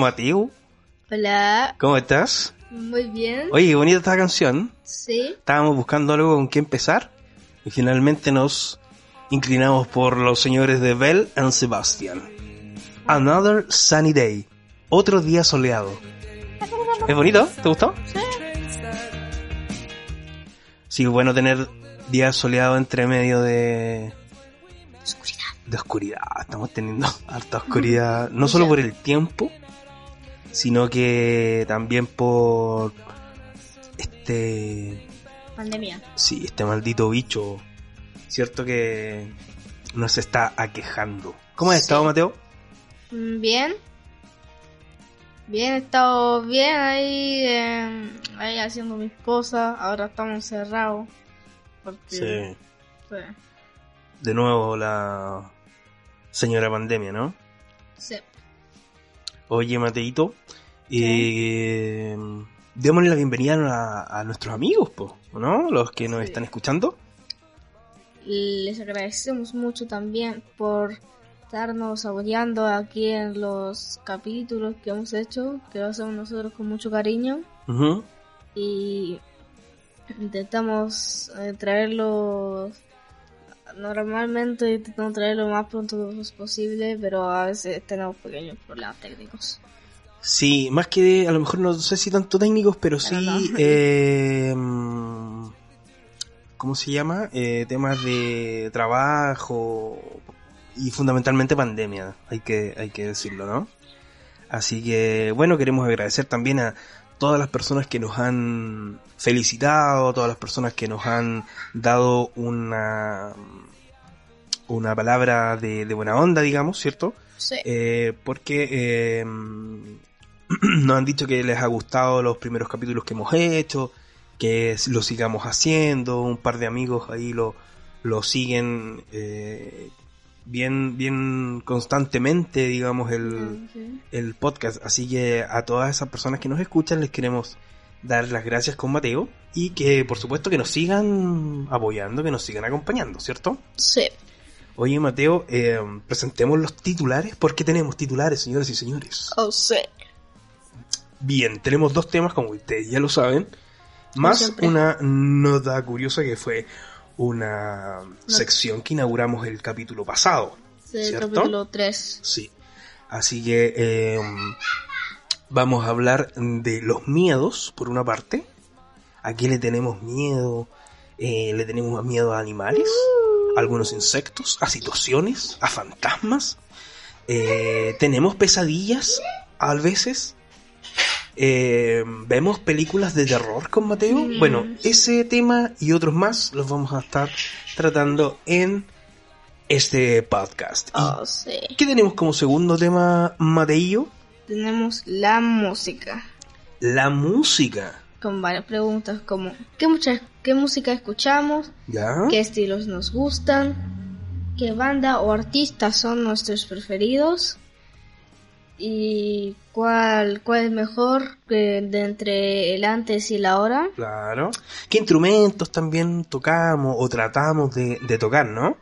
Mateo, Hola, ¿cómo estás? muy bien. Oye, qué bonita esta canción. Sí, Estábamos buscando algo con qué empezar y finalmente nos inclinamos por los señores de Bell and Sebastian. Another Sunny Day. Otro día soleado. ¿Es bonito? ¿Te gustó? Sí, es bueno tener días soleados entre medio de... oscuridad. de oscuridad. Estamos teniendo harta oscuridad, no solo por el tiempo, sino que también por este, Pandemia. sí, este maldito bicho, cierto que nos está aquejando. ¿Cómo has Sí. estado, Mateo? Mm, Bien. Bien, he estado bien ahí, eh, ahí haciendo mis cosas. Ahora estamos cerrados. Porque, sí. De nuevo la señora pandemia, ¿no? Sí. Oye, Mateito, eh, démosle la bienvenida a, a nuestros amigos, po, ¿no? Los que nos Sí. están escuchando. Les agradecemos mucho también por estarnos apoyando aquí en los capítulos que hemos hecho, que lo hacemos nosotros con mucho cariño. Y intentamos eh, traerlo normalmente intentamos traerlo lo más pronto posible pero a veces tenemos pequeños problemas técnicos Sí, más que a lo mejor no sé si tanto técnicos, pero Pero sí, no. eh, ¿cómo se llama? Eh, temas de trabajo y fundamentalmente pandemia, hay que, hay que decirlo, ¿no? Así que, bueno, queremos agradecer también a todas las personas que nos han felicitado, todas las personas que nos han dado una, una palabra de, de buena onda, digamos, ¿cierto? sí Eh, porque eh, nos han dicho que les ha gustado los primeros capítulos que hemos hecho, que lo sigamos haciendo, un par de amigos ahí lo, lo siguen eh, bien, bien constantemente, digamos, el, Sí. el podcast. Así que a todas esas personas que nos escuchan les queremos dar las gracias con Mateo y que por supuesto que nos sigan apoyando, que nos sigan acompañando, ¿cierto? sí Oye, Mateo, eh, presentemos los titulares, porque tenemos titulares, señoras y señores. oh sí Bien, tenemos dos temas, como ustedes ya lo saben, más una nota curiosa que fue una sección que inauguramos el capítulo pasado. sí ¿Cierto? capítulo 3 Sí. Así que eh, vamos a hablar de los miedos, por una parte. ¿A qué le tenemos miedo? Eh, le tenemos miedo a animales, a algunos insectos, a situaciones, a fantasmas. Eh, tenemos pesadillas a veces. Eh, vemos películas de terror con Mateo. Mm. Bueno, ese tema y otros más los vamos a estar tratando en este podcast. Oh sí ¿Qué tenemos como segundo tema, Mateillo? tenemos la música La música. Con varias preguntas como ¿qué, mucha, qué música escuchamos? ¿Ya? qué estilos nos gustan, qué banda o artistas son nuestros preferidos y cuál, cuál es mejor de entre el antes y la ahora. Claro. ¿Qué instrumentos también tocamos o tratamos de, de tocar, no?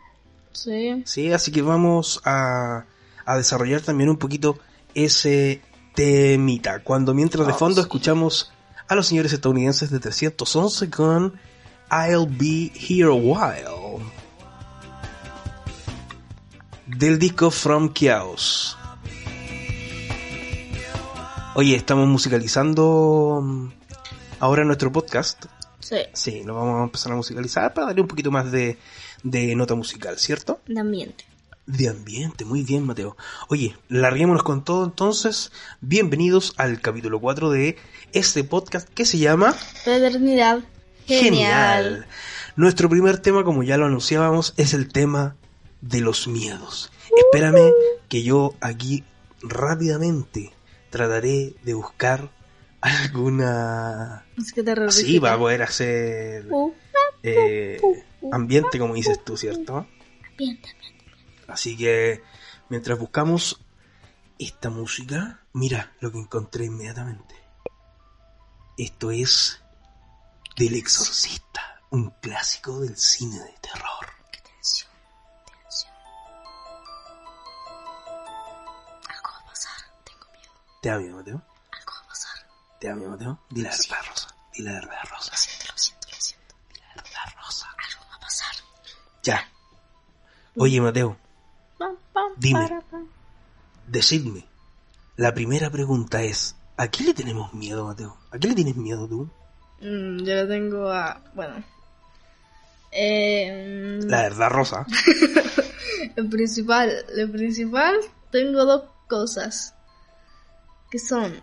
Sí, Sí, así que vamos a, a desarrollar también un poquito ese temita. Cuando mientras de Oh, fondo sí. escuchamos a los señores estadounidenses de 311 con I'll Be Here a While. Del disco From Chaos. Oye, estamos musicalizando mm, ahora nuestro podcast. sí, Sí, lo vamos a empezar a musicalizar para darle un poquito más de, de nota musical, ¿cierto? de ambiente. De ambiente, muy bien, Mateo. Oye, larguémonos con todo entonces. Bienvenidos al capítulo 4 de este podcast que se llama Fraternidad. Genial. Nuestro primer tema, como ya lo anunciábamos, es el tema de los miedos. Espérame que yo aquí rápidamente trataré de buscar alguna... Es que te Sí, va a poder hacer eh, ambiente, como dices tú, ¿cierto? ambiente. Así que mientras buscamos esta música, mira lo que encontré inmediatamente. Esto es del Exorcista, un clásico del cine de terror. Qué tensión, tensión. Algo va a pasar, tengo miedo. ¿Te da miedo, Mateo? Algo va a pasar. ¿Te da miedo, Mateo? Dile la verdad, Rosa. Dile la verdad, Rosa. Lo siento, lo siento, lo siento. Dile la verdad, Rosa. Algo va a pasar. Ya. Oye, Mateo, Dime. decidme. La primera pregunta es, ¿a qué le tenemos miedo, Mateo? ¿A qué le tienes miedo tú? Mm, yo le tengo a. Bueno. Eh, mm, La verdad, Rosa. El principal, el principal, tengo dos cosas. Que son.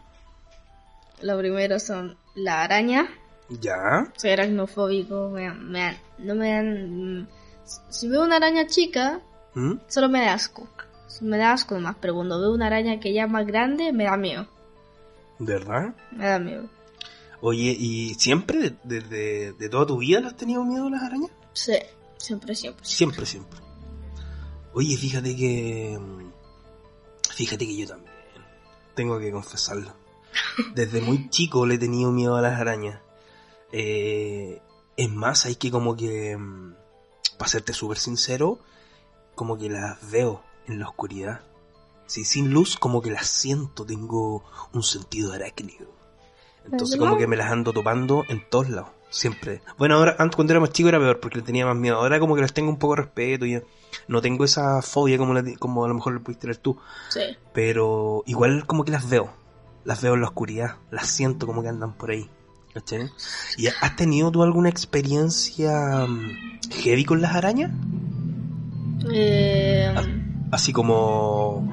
Lo primero son la araña. Ya. Soy aracnofóbico. Me, me no me dan. Si veo una araña chica, ¿Mm? solo me da asco. Me da asco nomás, pero cuando veo una araña que ya es más grande, me da miedo. ¿Verdad? Me da miedo. Oye, ¿y siempre, desde de, toda tu vida, le has tenido miedo a las arañas? Sí, siempre, siempre. Siempre, siempre. Oye, fíjate que... Fíjate que yo también. Tengo que confesarlo. Desde muy chico le he tenido miedo a las arañas. Eh, es más, hay que como que... Para serte súper sincero, como que las veo en la oscuridad. Sí, sin luz, como que las siento, tengo un sentido arácnido. Entonces como que me las ando topando en todos lados, siempre. Bueno, ahora antes cuando era más chico era peor porque le tenía más miedo. Ahora como que les tengo un poco de respeto y no tengo esa fobia como, la como a lo mejor le pudiste tener tú. Sí. Pero igual como que las veo. Las veo en la oscuridad. Las siento como que andan por ahí. ¿Cachai? ¿Y has tenido tú alguna experiencia mm, heavy con las arañas? Eh, Así como...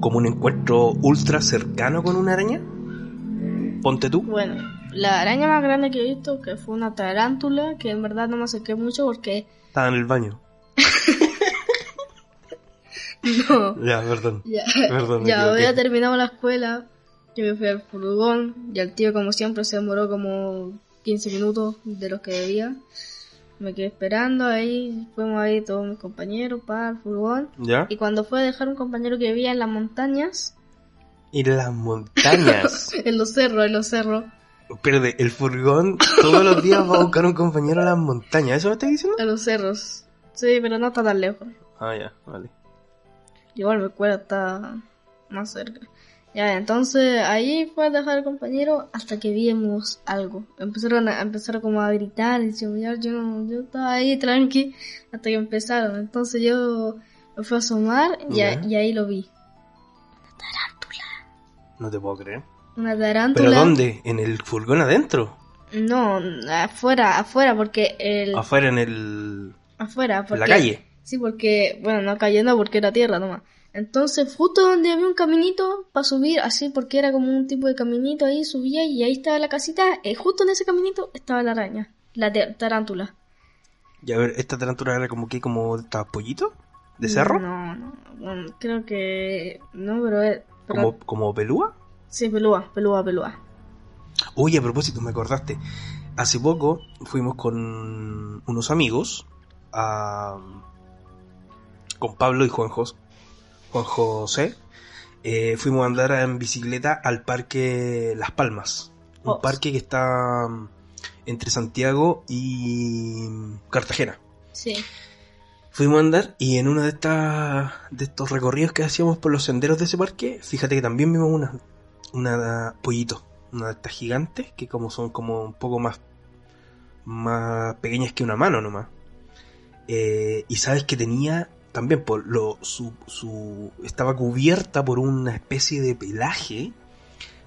Como un encuentro ultra cercano con una araña. Ponte tú. Bueno, la araña más grande que he visto, que fue una tarántula, que en verdad no me acerqué mucho porque... Estaba en el baño. No. Ya, perdón. Ya, Perdón, ya había terminado la escuela, yo me fui al furgón y el tío como siempre se demoró como 15 minutos de los que debía. Me quedé esperando ahí, fuimos ahí todos mis compañeros para el furgón. ¿Ya? Y cuando fue a dejar un compañero que vivía en las montañas, Y las montañas. en los cerros, en los cerros, Espérate, el furgón todos los días va a buscar un compañero a las montañas. ¿Eso me estás diciendo? en los cerros. Sí, pero no está tan lejos. Ah, ya, vale. Igual mi escuela está más cerca. Ya, entonces ahí fue a dejar al compañero hasta que vimos algo. Empezaron a, empezaron como a gritar y chillar. Yo, no- yo estaba ahí tranqui hasta que empezaron. Entonces yo me fui a asomar y, a- ahí lo vi. No te puedo creer. Una tarántula. ¿Pero dónde? ¿En el furgón adentro? No, afuera, afuera, porque el... Afuera en el... afuera, en porque... la calle. Sí, porque, bueno, no cayendo porque era tierra nomás. Entonces, justo donde había un caminito para subir, así porque era como un tipo de caminito ahí, subía y ahí estaba la casita. Y justo en ese caminito estaba la araña, la tarántula. Y a ver, ¿esta tarántula era como que, como esta pollito? ¿De cerro? No, no, bueno, creo que. No, pero. es- pero- ¿Como, como pelúa? Sí, pelúa, pelúa, pelúa. Oye, a propósito, me acordaste. Hace poco fuimos con unos amigos a... con Pablo y Juan, Juan José. Eh, fuimos a andar en bicicleta al parque Las Palmas. Un Oh. parque que está mm, entre Santiago y Cartagena. Sí. Fuimos a andar y en uno de estas de estos recorridos que hacíamos por los senderos de ese parque, fíjate que también vimos una una pollito, una de estas gigantes que como son como un poco más más pequeñas que una mano nomás. Eh, y sabes que tenía también por lo su, su estaba cubierta por una especie de pelaje,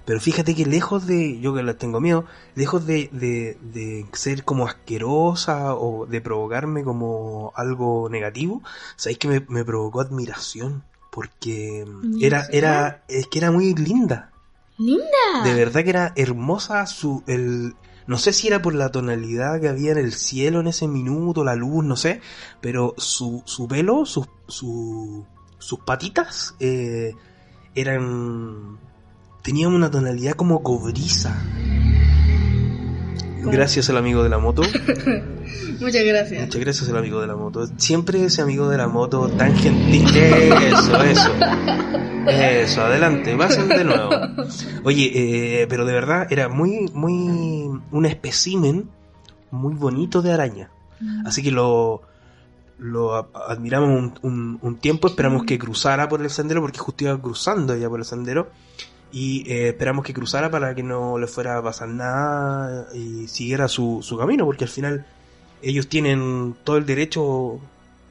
pero fíjate que lejos de yo que la tengo miedo, lejos de, de, de ser como asquerosa o de provocarme como algo negativo, sabéis que me, me provocó admiración porque era era es que era muy linda. ¡Linda! De verdad que era hermosa su el No sé si era por la tonalidad que había en el cielo en ese minuto, la luz, no sé, pero su, su pelo, su- sus patitas eh, eran... tenían una tonalidad como cobriza. Gracias al amigo de la moto. Muchas gracias. Muchas gracias al amigo de la moto. Siempre ese amigo de la moto tan gentil. Eso, eso. Eso, adelante, pasen de nuevo. Oye, eh, pero de verdad era muy, muy. un espécimen muy bonito de araña. Así que lo. Lo admiramos un, un- un tiempo, esperamos que cruzara por el sendero, porque justo iba cruzando ya por el sendero. Y eh, esperamos que cruzara para que no le fuera a pasar nada y siguiera su, su camino, porque al final ellos tienen todo el derecho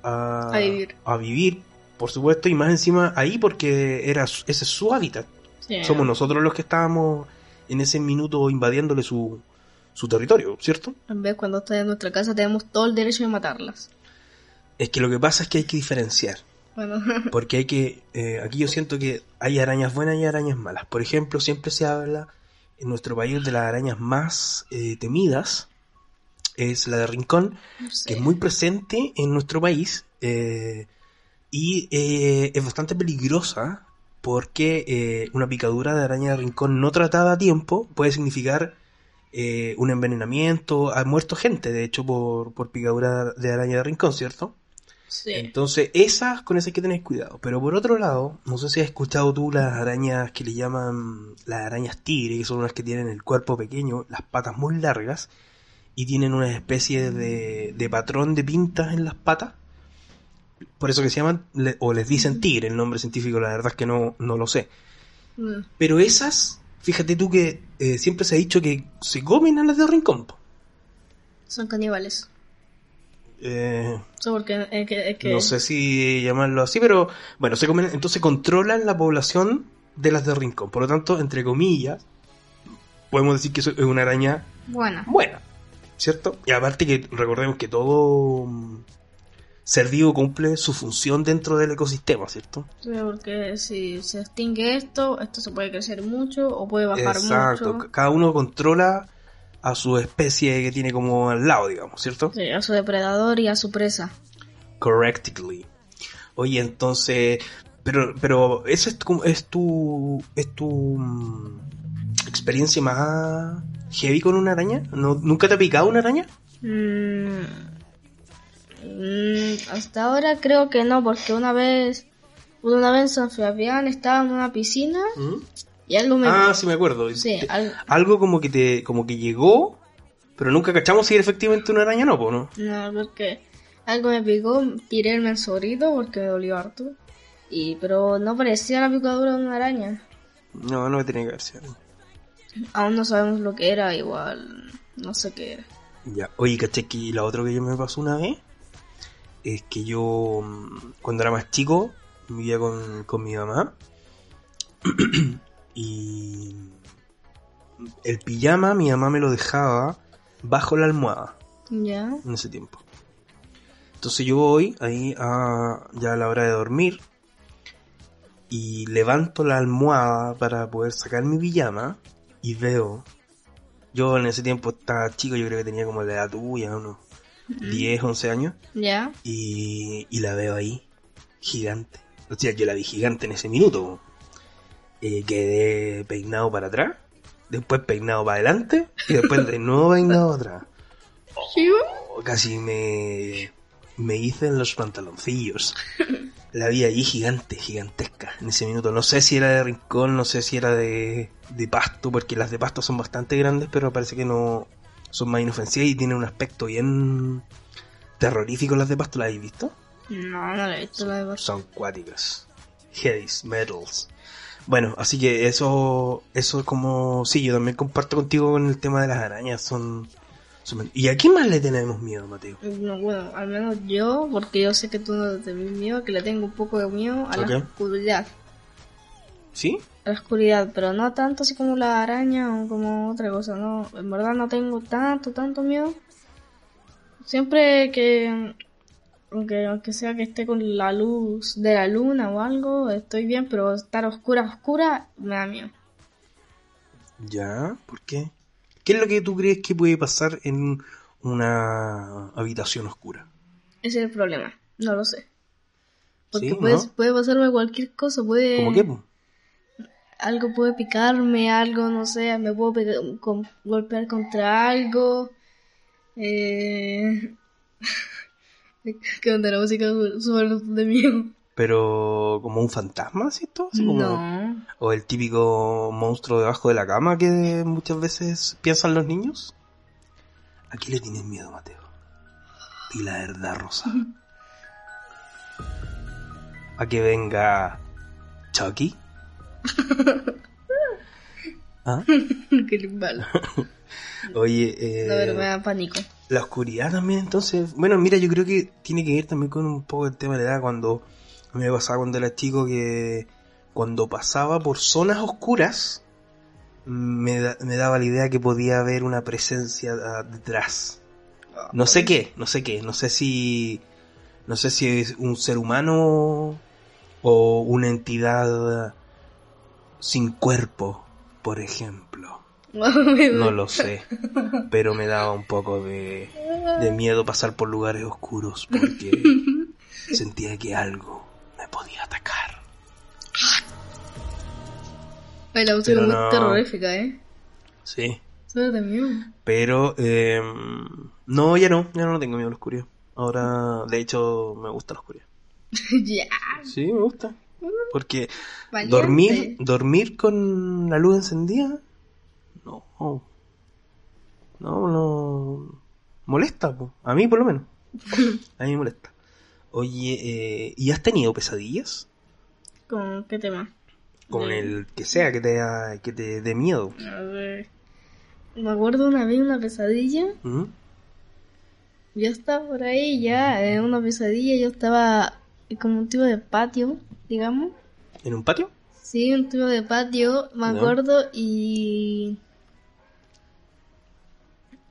a, A vivir. a vivir, por supuesto, y más encima ahí porque era ese es su hábitat. Somos nosotros los que estábamos en ese minuto invadiéndole su, su territorio, ¿cierto? En vez cuando está en nuestra casa tenemos todo el derecho de matarlas. Es que lo que pasa es que hay que diferenciar. Bueno, Porque hay que. eh, aquí yo siento que hay arañas buenas y arañas malas. Por ejemplo, siempre se habla en nuestro país de las arañas más eh, temidas. Es la de Rincón, que es muy presente en nuestro país. eh, y eh, es bastante peligrosa porque una picadura de araña de Rincón no tratada a tiempo puede significar un envenenamiento. Ha muerto gente, de hecho, por, por picadura de araña de Rincón, ¿cierto? Sí. Entonces, esas, con esas hay que tener cuidado. Pero por otro lado, no sé si has escuchado tú las arañas que le llaman las arañas tigre, que son unas que tienen el cuerpo pequeño, las patas muy largas, y tienen una especie de, de patrón de pintas en las patas. Por eso que se llaman, le- o les dicen tigre, el nombre científico, la verdad es que no, no lo sé. Mm. Pero esas, fíjate tú que eh, siempre se ha dicho que se comen a las de rincón. Son caníbales. Eh, Eso porque que, es que- No sé si llamarlo así, pero bueno, se comen, entonces controlan la población de las de Rincón. Por lo tanto, entre comillas, podemos decir que eso es una araña Bueno, buena, ¿cierto? Y aparte que recordemos que todo mm, ser vivo cumple su función dentro del ecosistema, ¿cierto? sí, porque si se extingue esto, esto se puede crecer mucho o puede bajar Exacto. mucho. Cada uno controla a su especie que tiene como al lado, digamos, ¿cierto? Sí, a su depredador y a su presa. correctly. Oye, entonces, pero, pero esa es tu, es tu, es tu mm, experiencia más heavy con una araña. ¿No, ¿Nunca te ha picado una araña? Mm, mm, hasta ahora creo que no, porque una vez, una vez en San Fabián estaba en una piscina y algo me... Ah, sí me acuerdo. sí, Te- al- Algo como que te, como que llegó, pero nunca cachamos si era efectivamente una araña o no, ¿no? no, porque algo me picó, tiré el mensorito porque me dolió harto. Y, pero no parecía la picadura de una araña. No, no tiene que haber sido. Aún no sabemos lo que era, igual, no sé qué era. Ya, oye, caché que la otra que yo me pasó una vez es que yo, mm, cuando era más chico, vivía con, con mi mamá y el pijama mi mamá me lo dejaba bajo la almohada Ya, en ese tiempo. Entonces yo voy ahí a ya a la hora de dormir y levanto la almohada para poder sacar mi pijama y veo. Yo en ese tiempo estaba chico, yo creo que tenía como la edad tuya, unos 10, 11 años, ya, y, y la veo ahí, gigante. O sea, yo la vi gigante en ese minuto. Eh, quedé peinado para atrás, después peinado para adelante y después de nuevo peinado para atrás. Oh, casi me, me hice en los pantaloncillos. La vi allí gigante, gigantesca en ese minuto. No sé si era de rincón, no sé si era de, de pasto, porque las de pasto son bastante grandes, pero parece que no son más inofensivas y tienen un aspecto bien terrorífico las de pasto. ¿Las habéis visto? no, no la he visto la de Barça. Son cuáticas. Headies, metals. Bueno, así que eso, eso es como, sí, yo también comparto contigo con el tema de las arañas, son, son- ¿Y a qué más le tenemos miedo, Mateo? No, bueno, al menos yo, porque yo sé que tú no te ves miedo, que le tengo un poco de miedo a la oscuridad. ¿Sí? A la oscuridad, pero no tanto así como la araña o como otra cosa, no. En verdad no tengo tanto, tanto miedo. Siempre que, aunque, aunque sea que esté con la luz de la luna o algo, estoy bien, pero estar oscura, oscura, me da miedo. ¿Ya? ¿Por qué? ¿Qué ¿Qué es lo que tú crees que puede pasar en una habitación oscura? Ese es el problema. No lo sé. Porque Sí, puede, ¿no? puede pasarme cualquier cosa. Puede, ¿Cómo qué? po? Algo puede picarme, algo, no sé, me puedo pegar- con- golpear contra algo. Eh... ¿Qué onda la música súper de miedo? Pero como un fantasma, ¿cierto? Así como... No. O el típico monstruo debajo de la cama que muchas veces piensan los niños. ¿A qué le tienes miedo, Mateo? Y la verdad, Rosa. ¿A que venga Chucky? ¿Ah? Qué malo. Oye, eh, No, pero me da pánico. La oscuridad también, entonces. Bueno, mira, yo creo que tiene que ver también con un poco el tema de la edad. Cuando me pasaba cuando era chico que cuando pasaba por zonas oscuras, me, da- me daba la idea que podía haber una presencia ah, detrás. No sé qué, no sé qué, no sé si. No sé si es un ser humano o una entidad sin cuerpo, por ejemplo. No lo sé, pero me daba un poco de, de miedo pasar por lugares oscuros porque sentía que algo me podía atacar. Ay, la música es muy no. terrorífica, ¿eh? Sí, Suena de miedo. pero eh, no, ya no, ya no tengo miedo a la oscuridad. Ahora, de hecho, me gusta la oscuridad. ya. Sí, me gusta. Porque Valiente. dormir, dormir con la luz encendida, no, no, no, molesta, po. a mí por lo menos, a mí me molesta. Oye, eh, ¿y has tenido pesadillas? ¿Con qué tema? Con De- el que sea que te, que te dé miedo. A ver. Me acuerdo una vez una pesadilla. ¿Mm? Yo estaba por ahí ya en una pesadilla. Yo estaba como un tipo de patio, digamos. ¿En un patio? Sí, un tipo de patio, me acuerdo. Y.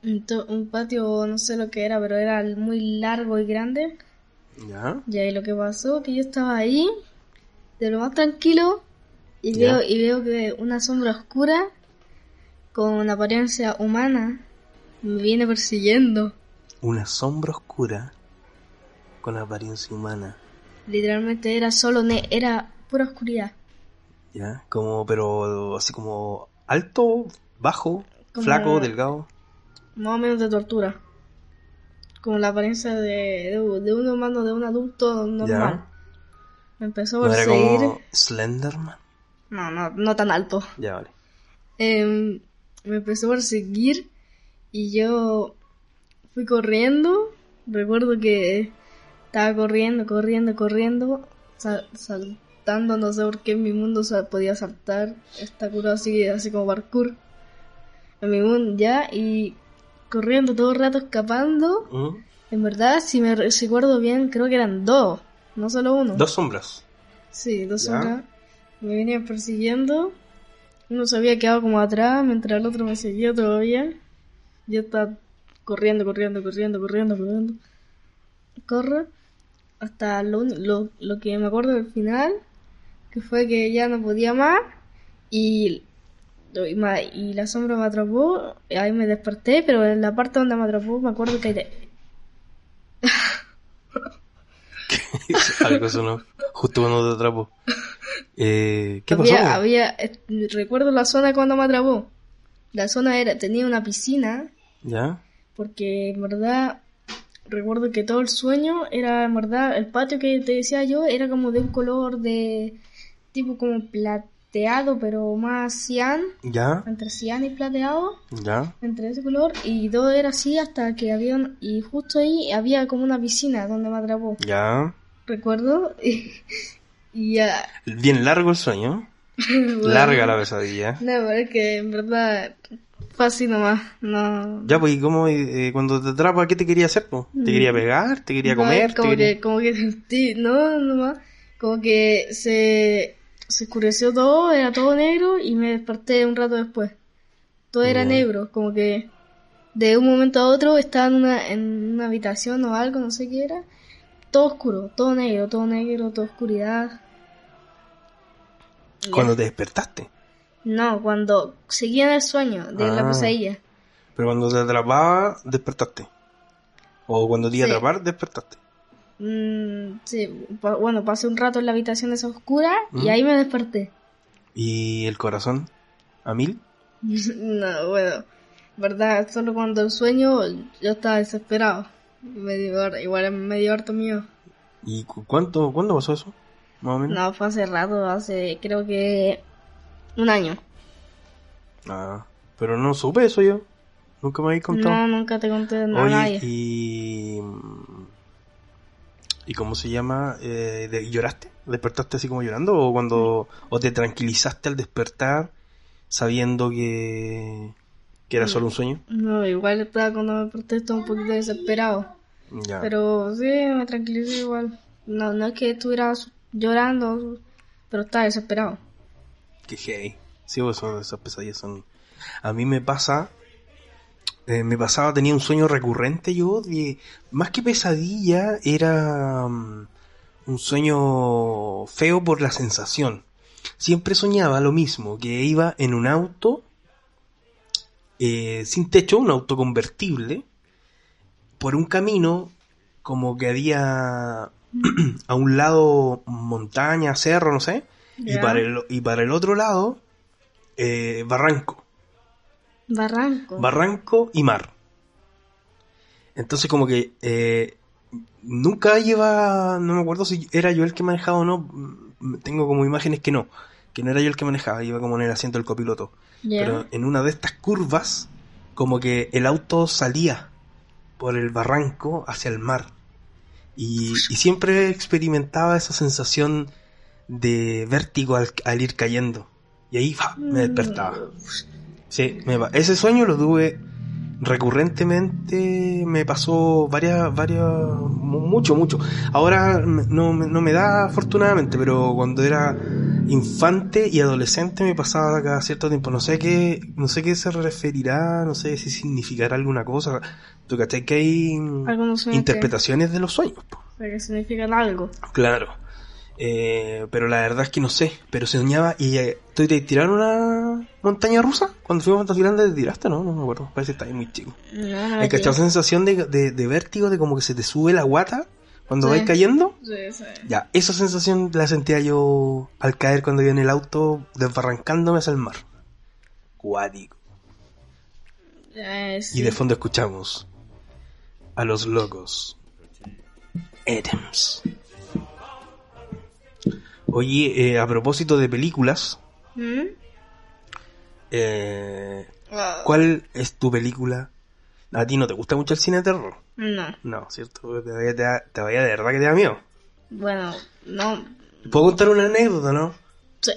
Un, patio, no sé lo que era, pero era muy largo y grande. Ya. Y ahí lo que pasó, que yo estaba ahí, de lo más tranquilo, y Ya. veo, y veo que una sombra oscura, con apariencia humana, me viene persiguiendo. Una sombra oscura con apariencia humana. Literalmente era solo, ne era pura oscuridad. Ya. Como, pero así como alto, bajo, Como- flaco, delgado. Más o menos de tortura. Como la apariencia de, de, de un humano, de un adulto normal. Me empezó a ¿No era perseguir. como Slenderman? No, no, no tan alto. Ya, vale. Em, me empezó a perseguir y yo fui corriendo. Recuerdo que estaba corriendo, corriendo, corriendo, sal- saltando, no sé por qué en mi mundo sa- podía saltar esta cura así, así como parkour. En mi mundo ya y corriendo todo el rato escapando. En verdad, si me re- recuerdo bien, creo que eran dos, no solo uno. Dos sombras. Sí, dos Ya. horas. Me venían persiguiendo. Uno se había quedado como atrás, mientras el otro me seguía todavía. Yo estaba corriendo, corriendo, corriendo, corriendo, corriendo. Corro. Hasta lo, lo, lo que me acuerdo del final, que fue que ya no podía más. Y, y, la sombra me atrapó. y Ahí me desperté, pero en la parte donde me atrapó me acuerdo que... de- Algo sonó justo cuando te atrapo. Eh, ¿Qué pasó? había, había, eh, recuerdo la zona cuando me atrapó. La zona era, tenía una piscina, ¿Ya? porque en verdad recuerdo que todo el sueño era, en verdad, el patio que te decía yo era como de un color de tipo como plateado, pero más cian, ¿Ya? entre cian y plateado, ¿Ya? entre ese color, y todo era así hasta que había, un- y justo ahí había como una piscina donde me atrapó, ¿Ya? recuerdo, y, y ya, Bien largo el sueño. Larga la pesadilla. No, pero es que en verdad fue así nomás. No. Ya, pues, ¿y cómo eh, cuando te atrapa, qué te quería hacer? po? ¿Te quería pegar? ¿Te quería No, comer? Como, ¿Te quería- que, como que sentí, no, nomás. Como que se, se oscureció todo, era todo negro y me desperté un rato después. Todo era negro, como que de un momento a otro estaba en una, en una habitación o algo, no sé qué era. Todo oscuro, todo negro, todo negro, toda oscuridad. Cuando te despertaste. No, cuando seguía en el sueño de la Ah. pesadilla. Pero cuando te atrapaba, despertaste. O cuando te iba a atrapar, despertaste. Mm, sí, bueno, pasé un rato en la habitación esa oscura ¿Mm? y ahí me desperté. ¿Y el corazón? ¿A mil? no, bueno, verdad, solo cuando el sueño yo estaba desesperado. Me dio, igual me dio harto miedo. ¿Y cu- cuánto, cuándo pasó eso? Más o menos. No, fue hace rato, hace creo que un año. Ah, pero no supe eso yo. Nunca me habéis contado. No, nunca te conté nada a Oye, nadie. y... ¿Y cómo se llama? Eh, de- ¿Lloraste? ¿Despertaste así como llorando? ¿O cuando... o te tranquilizaste al despertar sabiendo que... que era solo un sueño? No, igual estaba cuando me desperté estaba un poquito desesperado. Ya. Pero sí, me tranquilicé igual. No, no es que estuviera llorando, pero estaba desesperado. Qué hey. Sí, pues son esas pesadillas son... A mí me pasa... eh, me pasaba, tenía un sueño recurrente yo, de, más que pesadilla, era mm, un sueño feo por la sensación. Siempre soñaba lo mismo, que iba en un auto eh, sin techo, un auto convertible, por un camino como que había a un lado montaña, cerro, no sé, y para el, y para el otro lado eh, barranco. Barranco. Barranco y mar. Entonces como que eh, nunca lleva, no me acuerdo si era yo el que manejaba o no, mm, tengo como imágenes que no, que no era yo el que manejaba, iba como en el asiento del copiloto. Pero en una de estas curvas, como que el auto salía por el barranco hacia el mar. Y, y siempre experimentaba esa sensación de vértigo al, al ir cayendo. Y ahí ¡fa! me despertaba. Sí, me pa- ese sueño lo tuve recurrentemente, me pasó varias, varias, mu- mucho, mucho. Ahora no, me- no me da afortunadamente, pero cuando era infante y adolescente me pasaba cada cierto tiempo. No sé qué, no sé qué se referirá, no sé si significará alguna cosa. ¿Tú cachai que hay Algunos interpretaciones de los sueños? que, que significan algo. Claro. Eh, pero la verdad es que no sé. Pero se soñaba y eh, ¿tú te tiraron una montaña rusa? Cuando fuimos a Fantasyland te tiraste, ¿no? No me acuerdo. Parece que estaba muy chico. No Hay que esa sensación de, de, de vértigo, de como que se te sube la guata cuando Sí. vais cayendo. Sí, sí. Ya, esa sensación la sentía yo al caer cuando iba en el auto desbarrancándome hacia el mar. Cuático. Y de fondo escuchamos a los locos. Adams. Oye, eh, a propósito de películas, ¿Mm? eh, Ah, ¿cuál es tu película? ¿A ti no te gusta mucho el cine de terror? No. No, ¿cierto? Te vaya, te, da- te vaya de verdad que te da miedo. Bueno, no. ¿Puedo contar una anécdota, no? Sí.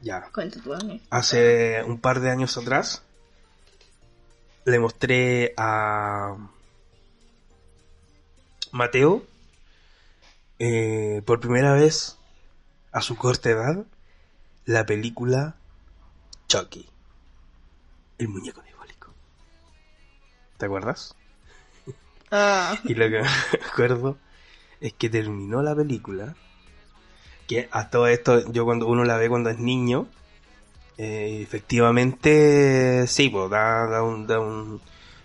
Ya. Mí. Hace un par de años atrás le mostré a Mateo eh, por primera vez a su corta edad la película Chucky, el muñeco diabólico. ¿Te acuerdas? Ah, Y lo que me acuerdo es que terminó la película. Que a todo esto, yo cuando uno la ve cuando es niño, eh, efectivamente, sí, pues da, da, un, da, un,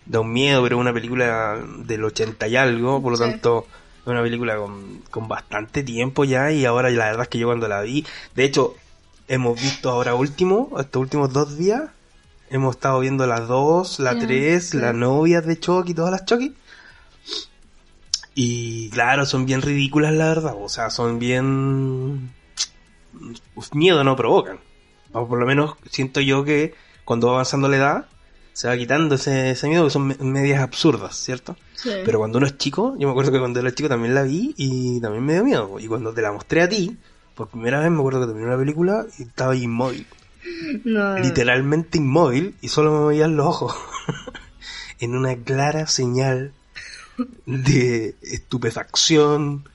da un miedo, pero es una película del 80 y algo, por lo Sí. tanto, es una película con, con bastante tiempo ya. Y ahora la verdad es que yo cuando la vi, de hecho, hemos visto ahora último, estos últimos dos días, hemos estado viendo las dos, la tres, sí. las novias de Chucky, todas las Chucky. Y claro, son bien ridículas la verdad, o sea, son bien... Miedo no provocan. O por lo menos siento yo que cuando va avanzando la edad, se va quitando ese, ese miedo, que son me- medias absurdas, ¿cierto? sí. Pero cuando uno es chico, yo me acuerdo que cuando era chico también la vi y también me dio miedo. Y cuando te la mostré a ti, por primera vez me acuerdo que terminé la película y estaba ahí inmóvil. no. Literalmente inmóvil y solo me veían los ojos. en una clara señal de estupefacción,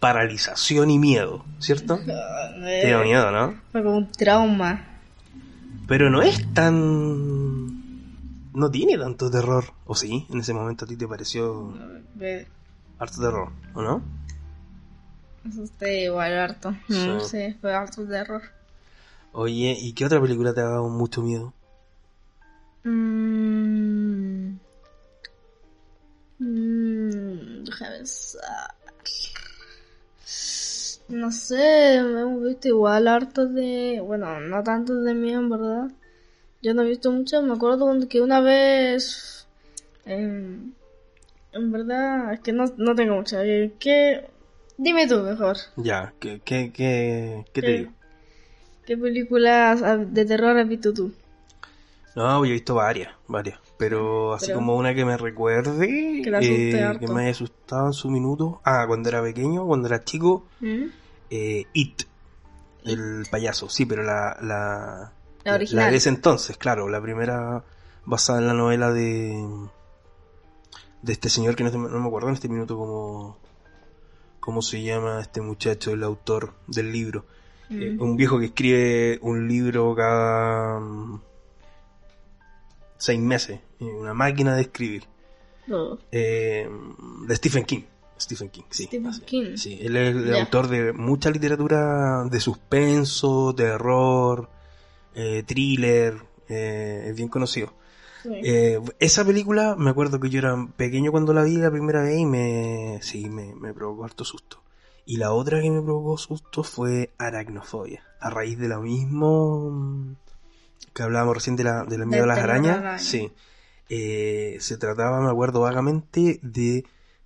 paralización y miedo, ¿cierto? Te dio miedo, ¿no? Fue como un trauma. Pero no es tan... No tiene tanto terror. ¿O sí? En ese momento a ti te pareció Ve, harto terror, ¿o no? Asusté igual harto. No Sí. sé, fue harto terror. Oye, ¿y qué otra película te ha dado mucho miedo? Mm, Mm, déjame pensar. No sé, hemos visto igual harto de... Bueno, no tanto de mí en verdad. Yo no he visto mucho, me acuerdo que una vez... em, en verdad, es que no, no tengo mucho. eh, ¿Qué? Dime tú mejor. Ya, ¿qué, qué, qué, qué te ¿Qué? digo? ¿Qué películas ah, de terror has visto tú? No, yo he visto varias, varias. Pero así Pero- como una que me recuerde, Que eh, que me haya asustado en su minuto. Ah, cuando era pequeño, cuando era chico, ¿Mm? eh, It, el payaso. Sí, pero la, la, La original. de ese entonces, claro, la primera basada en la novela de de este señor que no, no me acuerdo en este minuto cómo, cómo se llama este muchacho, el autor del libro. Eh, Mm. un viejo que escribe un libro cada mm, seis meses, una máquina de escribir, eh, de Stephen King. Stephen King, sí. Stephen así. King. Sí, él es el autor de mucha literatura de suspenso, terror, eh, thriller, eh, es bien conocido. Sí. Eh, esa película, me acuerdo que yo era pequeño cuando la vi la primera vez y me, sí, me, me provocó harto susto. Y la otra que me provocó susto fue aracnofobia. A raíz de lo mismo mm, que hablábamos recién de la, de la miedo a las arañas. la araña. Sí. Eh, se trataba, me acuerdo vagamente, de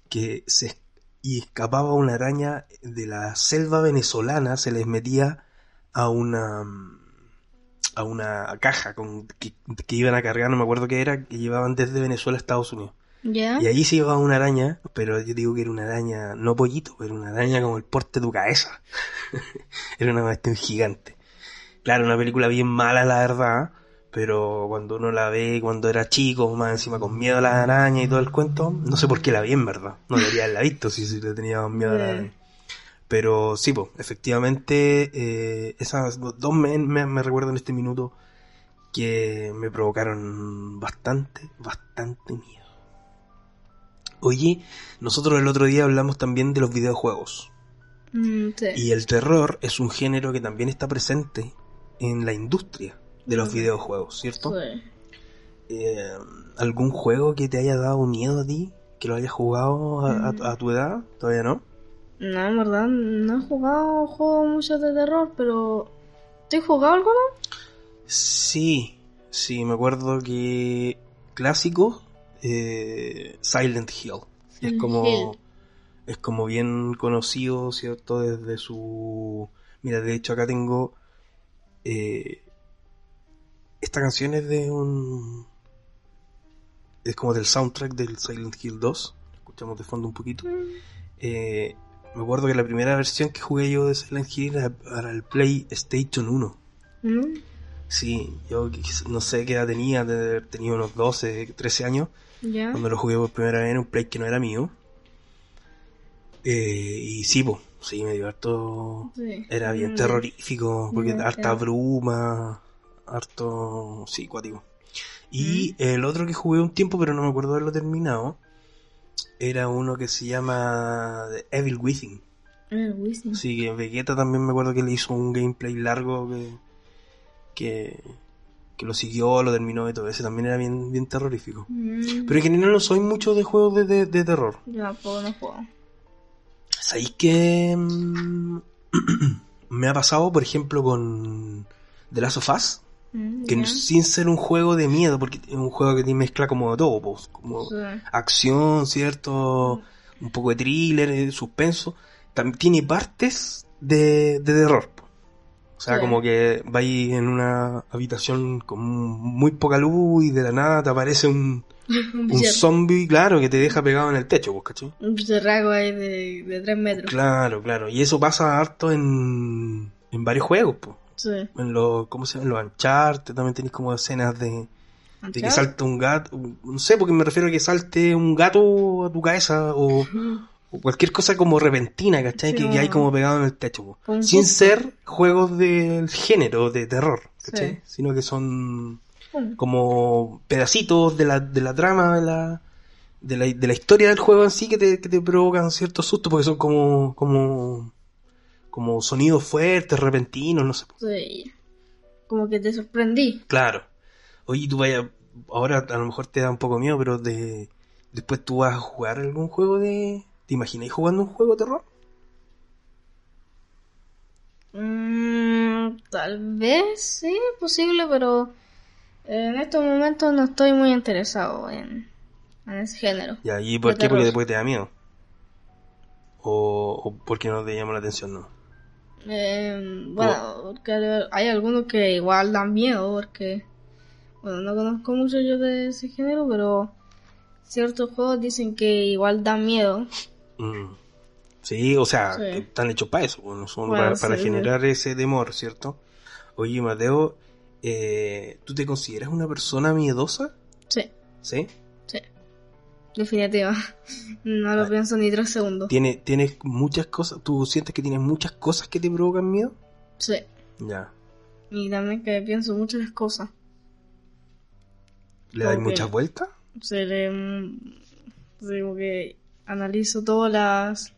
que se y escapaba una araña de la selva venezolana, se les metía a una mm, a una caja con que, que iban a cargar, no me acuerdo qué era, que llevaban desde Venezuela a Estados Unidos. Y allí se llevaba una araña, pero yo digo que era una araña, no pollito, pero una araña como el porte de tu cabeza. era una cuestión gigante. Claro, una película bien mala, la verdad, pero cuando uno la ve cuando era chico, más encima con miedo a las arañas y todo el cuento, no sé por qué la vi en verdad. No debería haberla visto si, si le tenía miedo a la araña. Pero sí, pues, efectivamente, eh, esas dos me, me, me recuerdo en este minuto que me provocaron bastante, bastante miedo. Oye, nosotros el otro día hablamos también de los videojuegos. Mm, sí. Y el terror es un género que también está presente en la industria de los videojuegos, ¿cierto? Sí. Eh, ¿Algún juego que te haya dado miedo a ti? ¿Que lo hayas jugado a, Mm. a- a tu edad? ¿Todavía no? No, en verdad, no he jugado juegos muchos de terror, pero... ¿Te has jugado alguno? Sí, sí, me acuerdo que clásico, eh, Silent Hill. Es como, Hill. es como bien conocido, ¿cierto? Desde su... Mira, de hecho acá tengo... eh, esta canción es de un... Es como del soundtrack del Silent Hill 2. Escuchamos de fondo un poquito. Eh, me acuerdo que la primera versión que jugué yo de Silent Hill era para el PlayStation 1. ¿Mm? Sí, yo no sé qué edad tenía, de haber tenido unos 12, 13 años, ¿Ya? cuando lo jugué por primera vez en un play que no era mío. Eh, y sí, po, sí, me dio harto... Sí. Era bien Mm. terrorífico, porque Ya, harta bruma, harto... Sí, cuático. Y Mm. el otro que jugué un tiempo, pero no me acuerdo de haberlo terminado, era uno que se llama The Evil Within. Ah, Wisin. Sí, que Vegeta también me acuerdo que le hizo un gameplay largo que, que, que lo siguió, lo terminó y todo ese también era bien, bien terrorífico. Mm. Pero en general no soy mucho de juegos de, de, de terror. Yo tampoco no juego. ¿Sabéis que mm, me ha pasado, por ejemplo, con The Last of Us? Mm, Que sin ser un juego de miedo, porque es un juego que te mezcla como de todo, pues, como Sí. acción, ¿cierto? Un poco de thriller, eh, suspenso. También tiene partes de, de terror. po. O sea, Sí. como que vais en una habitación con muy poca luz y de la nada te aparece un, Un zombie, claro, que te deja pegado en el techo, pues, ¿cachai? un bicharraco ahí de, de 3 metros. Claro, claro. Y eso pasa harto en, en varios juegos, pues. Sí. En los, ¿cómo se llama? En los Uncharted también tenéis como escenas de, de que salta un gato, no sé, porque me refiero a que salte un gato a tu cabeza o, o cualquier cosa como repentina, ¿cachai? Sí, que, hay como pegado en el techo, sin susto. ser juegos del género de terror, ¿cachai? Sí. Sino que son como pedacitos de la, de la trama, de la, de la, de la historia del juego en sí que te, que te provocan cierto susto porque son como, como, como sonidos fuertes, repentinos, no sé. Sí. Como que te sorprendí. Claro. Oye, tú vaya, ahora a lo mejor te da un poco miedo, pero de, Después tú vas a jugar algún juego de... ¿Te imaginas jugando un juego de terror? Mm, tal vez sí, posible, pero en estos momentos no estoy muy interesado en, en ese género. ¿y por qué? Porque después te da miedo. O, o porque no te llama la atención, ¿no? Eh, bueno, porque hay algunos que igual dan miedo, porque, bueno, no conozco mucho yo de ese género, pero ciertos juegos dicen que igual dan miedo. Mm. Sí, o sea, Sí. están hechos para eso, bueno, son Bueno, para, sí, para sí. generar ese temor, ¿cierto? Oye, Mateo, eh, ¿tú te consideras una persona miedosa? Sí, ¿Sí? Definitiva. No lo Ay. pienso ni tres segundos. ¿Tiene, ¿Tienes muchas cosas? ¿Tú sientes que tienes muchas cosas que te provocan miedo? Sí. Ya. Y también que pienso muchas cosas. ¿Le das muchas vueltas? Se le, mm, digo que analizo todas las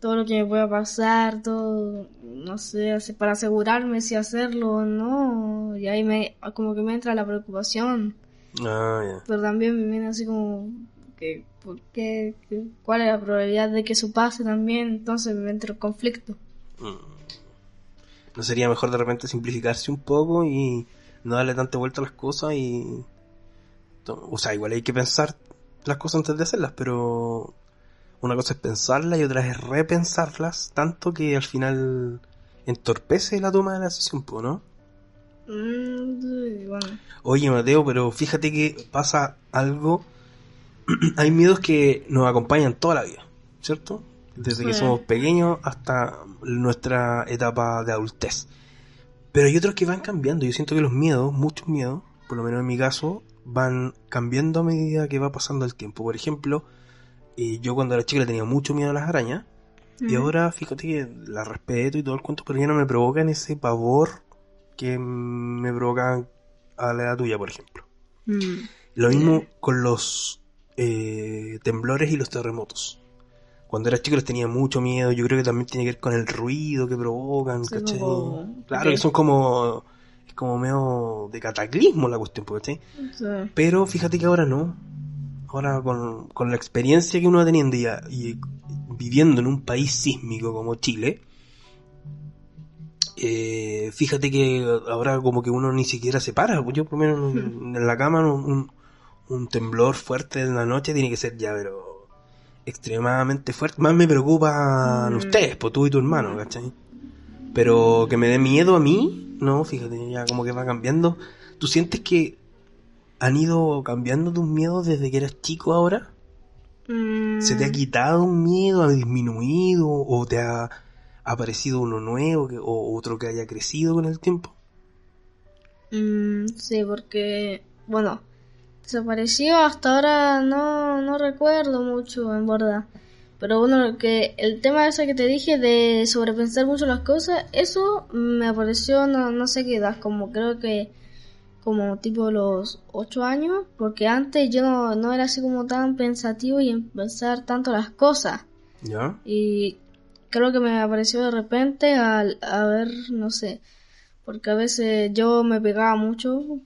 todo lo que me pueda pasar, todo, no sé, para asegurarme si hacerlo o no, y ahí me, como que me entra la preocupación, Ah, ya. pero también me viene así como que, ¿por qué? ¿Qué- ¿Cuál es la probabilidad de que eso pase también? Entonces me entra el conflicto. ¿No sería mejor de repente simplificarse un poco y no darle tanta vuelta a las cosas y... O sea, igual hay que pensar las cosas antes de hacerlas, pero una cosa es pensarlas y otra es repensarlas tanto que al final entorpece la toma de la decisión, ¿no? Mm, sí, bueno, Oye, Mateo, pero fíjate que pasa algo. Hay miedos que nos acompañan toda la vida, ¿cierto? Desde que somos pequeños hasta nuestra etapa de adultez. Pero hay otros que van cambiando. Yo siento que los miedos, muchos miedos, por lo menos en mi caso, van cambiando a medida que va pasando el tiempo. Por ejemplo, eh, yo cuando era chico le tenía mucho miedo a las arañas. Y ahora, fíjate que la respeto y todo el cuento, pero ya no me provocan ese pavor que me provocan a la edad tuya, por ejemplo. Mm. Lo mismo con los eh, temblores y los terremotos. Cuando era chico les tenía mucho miedo, yo creo que también tiene que ver con el ruido que provocan, Sí, ¿cachai? Claro, que son como, es como medio de cataclismo la cuestión, ¿cachai? Sí. Pero fíjate que ahora no. Ahora con, con la experiencia que uno va teniendo y, viviendo en un país sísmico como Chile, eh, fíjate que ahora como que uno ni siquiera se para. Yo por lo menos en, en la cama un, un- un temblor fuerte en la noche tiene que ser ya, pero extremadamente fuerte. Más me preocupan Mm. ustedes, pues tú y tu hermano, ¿cachai? Pero que me dé miedo a mí, no, fíjate, ya como que va cambiando. ¿Tú sientes que han ido cambiando tus miedos desde que eras chico ahora? Mm, ¿Se te ha quitado un miedo, ha disminuido o te ha aparecido uno nuevo que- o otro que haya crecido con el tiempo? Mm, sí, porque, bueno, desapareció hasta ahora no, no recuerdo mucho, en verdad. Pero bueno, que el tema ese que te dije de sobrepensar mucho las cosas, eso me apareció no, no sé qué edad, como creo que como tipo los ocho años, porque antes yo no, no era así como tan pensativo y en pensar tanto las cosas. ¿Ya? Y creo que me apareció de repente al a ver, no sé, porque a veces yo me pegaba mucho,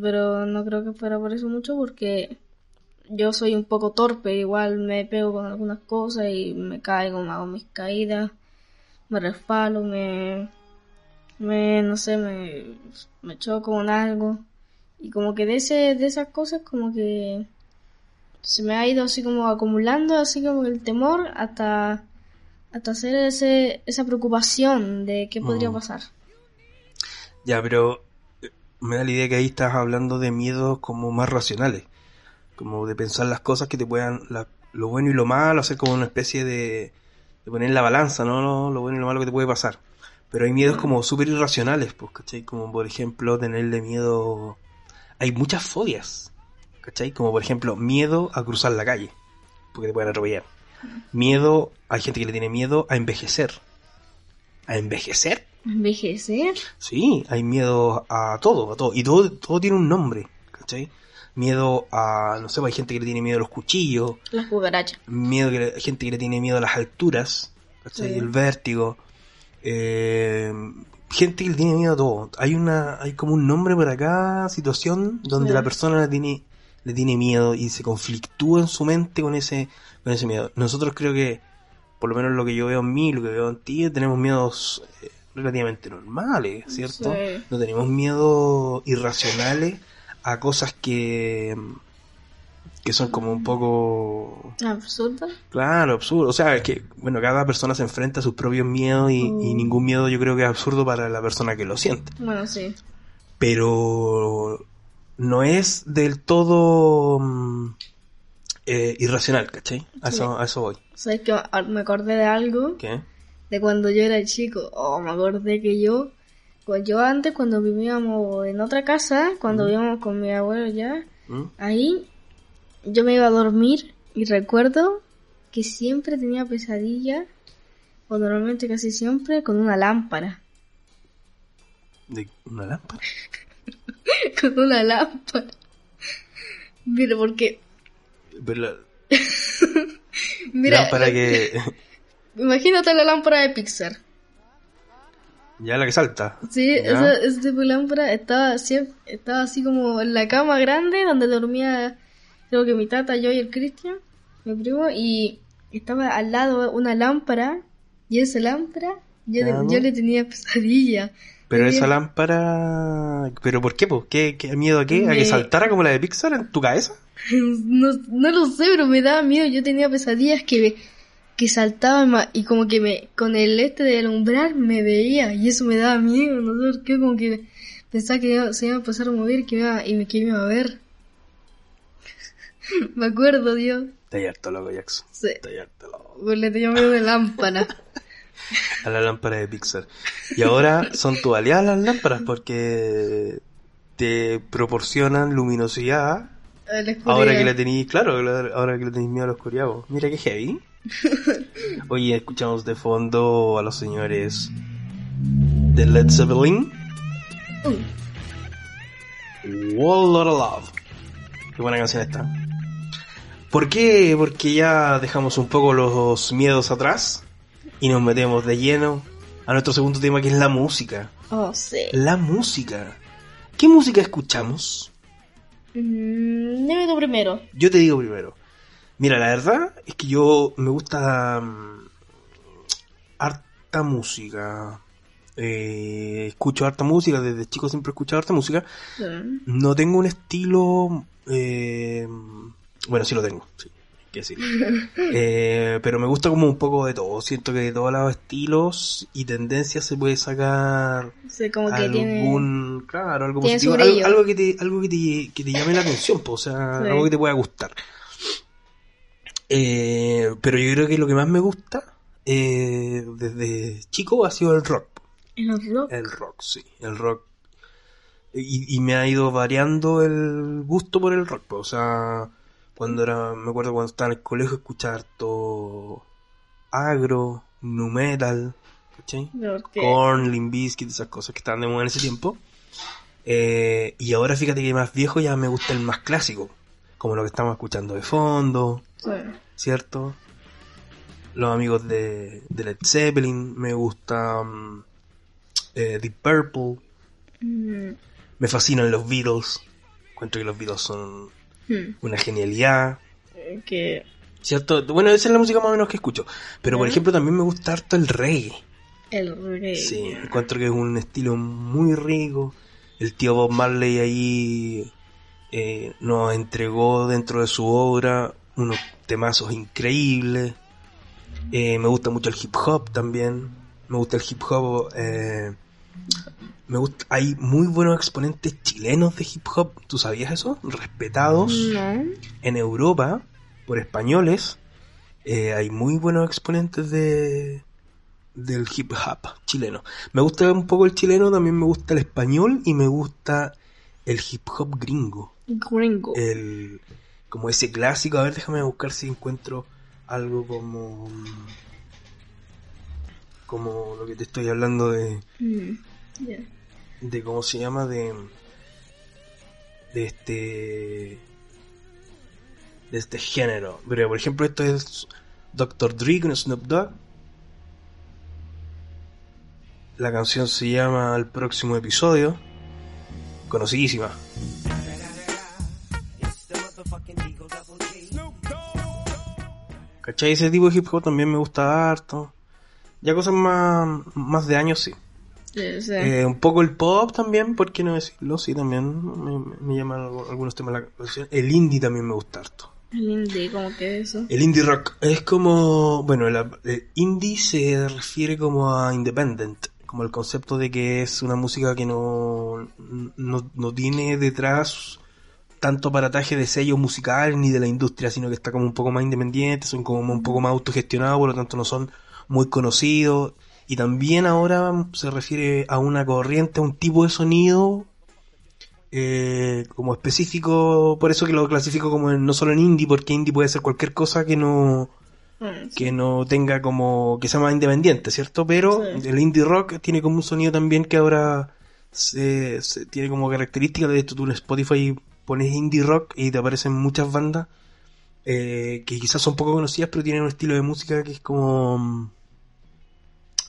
pero no creo que fuera por eso mucho, porque yo soy un poco torpe, igual me pego con algunas cosas y me caigo, me hago mis caídas, me resbalo, me, me no sé, me, me choco con algo. Y como que de ese, de esas cosas como que se me ha ido así como acumulando, así como el temor hasta, hasta hacer ese, esa preocupación de qué podría Mm. pasar. Ya, pero me da la idea que ahí estás hablando de miedos como más racionales. Como de pensar las cosas que te puedan, la- lo bueno y lo malo, hacer como una especie de, de poner en la balanza, ¿no? Lo, lo bueno y lo malo que te puede pasar. Pero hay miedos como súper irracionales, pues, ¿cachai? Como por ejemplo tenerle miedo... Hay muchas fobias, ¿cachai? Como por ejemplo miedo a cruzar la calle, porque te pueden atropellar. Miedo, hay gente que le tiene miedo a envejecer. ¿A envejecer? ¿Envejecer? Sí, hay miedo a todo, a todo. Y todo, todo tiene un nombre, ¿cachai? Miedo a, no sé, hay gente que le tiene miedo a los cuchillos, Las cucarachas. miedo que hay gente que le tiene miedo a las alturas, ¿cachai? Sí. El vértigo. Eh, gente que le tiene miedo a todo. Hay una, hay como un nombre para cada situación donde Sí. la persona le tiene, le tiene miedo y se conflictúa en su mente con ese, con ese miedo. Nosotros creo que, por lo menos lo que yo veo en mí, lo que veo en ti, tenemos miedos eh, relativamente normales, ¿cierto? Sí. No tenemos miedos irracionales a cosas que que son como un poco Absurdo. claro absurdo o sea es que bueno cada persona se enfrenta a sus propios miedos y, y Mm. ningún miedo yo creo que es absurdo para la persona que lo siente Bueno, sí. pero no es del todo mm, eh, irracional ¿cachai? A eso, a eso voy ¿Sabes que me acordé de algo? ¿qué? De cuando yo era chico. Oh, me acordé que yo... Yo antes, cuando vivíamos en otra casa, cuando vivíamos con mi abuelo ya, ¿Mm? ahí yo me iba a dormir y recuerdo que siempre tenía pesadilla, o normalmente casi siempre, con una lámpara. ¿de una lámpara? con una lámpara. Mira, porque... Pero la Mira, lámpara que imagínate la lámpara de Pixar. ya la que salta Sí, esa, ese tipo de lámpara estaba, siempre, estaba así como en la cama grande donde dormía, creo que mi tata, yo y el Cristian, mi primo, y estaba al lado una lámpara, y esa lámpara yo, le- yo le tenía pesadilla. Pero esa lámpara... ¿Pero por qué? po? ¿Qué, qué miedo a qué? ¿A que saltara como la de Pixar en tu cabeza? No, no lo sé, pero me daba miedo, yo tenía pesadillas que que saltaban ma- y como que me con el este del umbral me veía y eso me daba miedo, no sé por qué, como que pensaba que se iba a empezar a mover que iba, y me, que me iba a ver. me acuerdo, Dios. Está harto loco, Jackson. Sí, Está harto loco. pues le tenía miedo de lámpara. A la lámpara de Pixar. Y ahora son tu aliadas las lámparas porque te proporcionan luminosidad. Ahora que la tenéis, claro, la- ahora que le tenéis miedo a la oscuridad. vos. Mira qué heavy. Oye, escuchamos de fondo a los señores de Led Zeppelin. Wall Lot of Love. Qué buena canción esta. ¿Por qué? Porque ya dejamos un poco los miedos atrás y nos metemos de lleno a nuestro segundo tema que es la música. Oh, sí. La música. ¿Qué música escuchamos? Mm, dime tú primero. Yo te digo primero. Mira, la verdad es que yo me gusta mm, harta música. Eh, escucho harta música, desde chico siempre he escuchado harta música. No tengo un estilo... eh, bueno, sí lo tengo, sí, que decirlo. Eh, pero me gusta como un poco de todo. Siento que de todos los estilos y tendencias se puede sacar Sí, como que tiene... algún claro algo positivo algo, algo que te algo que te, que te llame la atención po, o sea Sí. algo que te pueda gustar Eh, pero yo creo que lo que más me gusta eh, desde chico ha sido el rock El rock. el rock sí el rock y, y me ha ido variando el gusto por el rock po, o sea cuando era me acuerdo cuando estaba en el colegio escuchar todo agro nu metal ¿cachai? Porque- Korn, esas cosas que estaban de moda en ese tiempo. Eh, y ahora fíjate que más viejo ya me gusta el más clásico, como lo que estamos escuchando de fondo, Sí. ¿cierto? Los amigos de, de Led Zeppelin, me gusta mm, eh, Deep Purple, Mm, me fascinan los Beatles, encuentro que los Beatles son hmm, una genialidad, eh, Que ¿cierto? Bueno, esa es la música más o menos que escucho, pero por ejemplo también me gusta harto el reggae. el reggae. Sí, encuentro que es un estilo muy rico. El tío Bob Marley ahí eh, nos entregó dentro de su obra unos temazos increíbles. Eh, me gusta mucho el hip hop también. Me gusta el hip hop. eh, me gusta, hay muy buenos exponentes chilenos de hip hop. ¿Tú sabías eso? Respetados No. en Europa por españoles. eh, hay muy buenos exponentes de del hip hop chileno. Me gusta un poco el chileno, también me gusta el español y me gusta el hip hop gringo. Gringo. El como ese clásico, a ver, déjame buscar si encuentro algo como como lo que te estoy hablando de Mm de cómo se llama de de este de este género pero por ejemplo esto es Dr. Dre con Snoop Dogg la canción se llama El próximo episodio conocidísima ¿Cachai? Ese tipo de hip hop también me gusta harto. Ya cosas más, más de años sí. Eh, un poco el pop también, ¿por qué no decirlo? Sí, también me, llaman algu- algunos temas la atención. El indie también me gusta harto. El indie, como que eso. El indie rock es como, bueno, el, el indie se refiere como a independent, como el concepto de que es una música que no, no, no tiene detrás tanto aparataje de sellos musicales ni de la industria, sino que está como un poco más independiente, son como un poco más autogestionados, por lo tanto no son muy conocidos. Y también ahora se refiere a una corriente, a un tipo de sonido eh, como específico, por eso que lo clasifico como en- no solo en indie, porque indie puede ser cualquier cosa que no Mm, sí. que no tenga como que sea más independiente, ¿cierto? Pero Sí. el indie rock tiene como un sonido también que ahora se, se- tiene como característica de esto. Tú en Spotify pones indie rock y te aparecen muchas bandas eh, que quizás son poco conocidas, pero tienen un estilo de música que es como,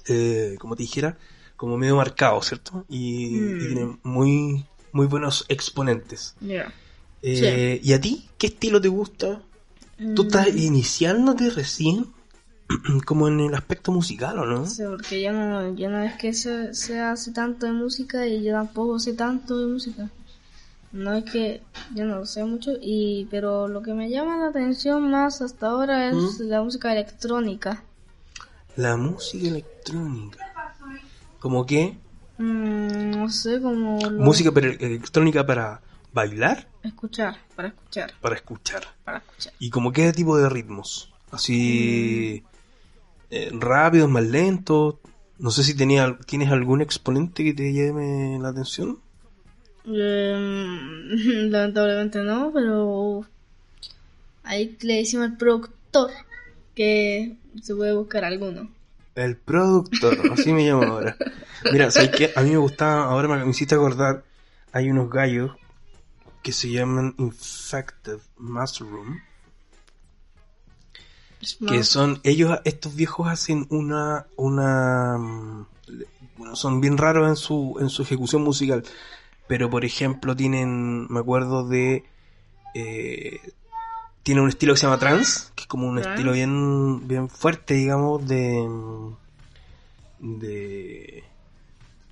eh, como te dijera, como medio marcado, ¿cierto? Y, y Mm. tiene muy, muy buenos exponentes. Eh, ¿Y a ti? ¿Qué estilo te gusta? ¿Tú Mm, estás iniciándote recién? como en el aspecto musical, ¿o no? Sí, porque yo no, yo no es que se, se hace tanto de música y yo tampoco sé tanto de música. No es que yo no sé mucho, y pero lo que me llama la atención más hasta ahora es la música electrónica. La música electrónica. ¿Como qué? Mm, no sé, como lo- ¿Música pero electrónica para bailar? escuchar, para escuchar, Para escuchar. para escuchar. ¿Y como qué tipo de ritmos? Así... eh, rápidos, más lentos. No sé si tenía, tienes algún exponente que te llame la atención. Em, lamentablemente no, pero ahí le decimos al productor que se puede buscar alguno. El productor, así me llamo ahora. Mira, ¿sabes qué? A mí me gustaba, ahora me, me hiciste acordar, hay unos gallos que se llaman Infected Mushroom, Es que son, ellos, estos viejos hacen una, una, bueno, son bien raros en su, en su ejecución musical, pero por ejemplo tienen, me acuerdo de, eh, tiene un estilo que se llama trance, que es como un estilo bien, bien fuerte, digamos, de, de,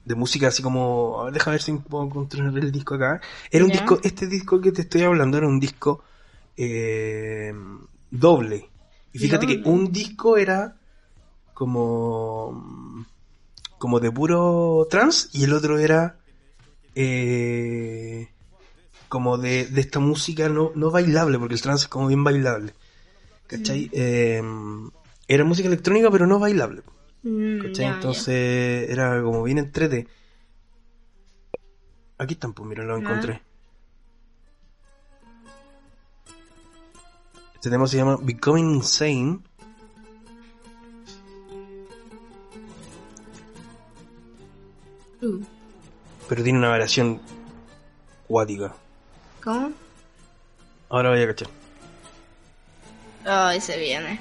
de música así como, a ver, déjame ver si puedo encontrar el disco acá. Era un disco, este disco que te estoy hablando era un disco eh, doble. Y fíjate que un disco era como como de puro trance y el otro era eh, como de, de esta música no, no bailable, porque el trance es como bien bailable. ¿Cachai? Eh, era música electrónica pero no bailable. Mm, ¿Cachai? ya, ya. Entonces era como bien entrete. Aquí están, pues mira, lo Ah. encontré. Este tema se llama Becoming Insane. Uh, Pero tiene una variación cuática. ¿Cómo? Ahora voy a cachar. Ay, se viene.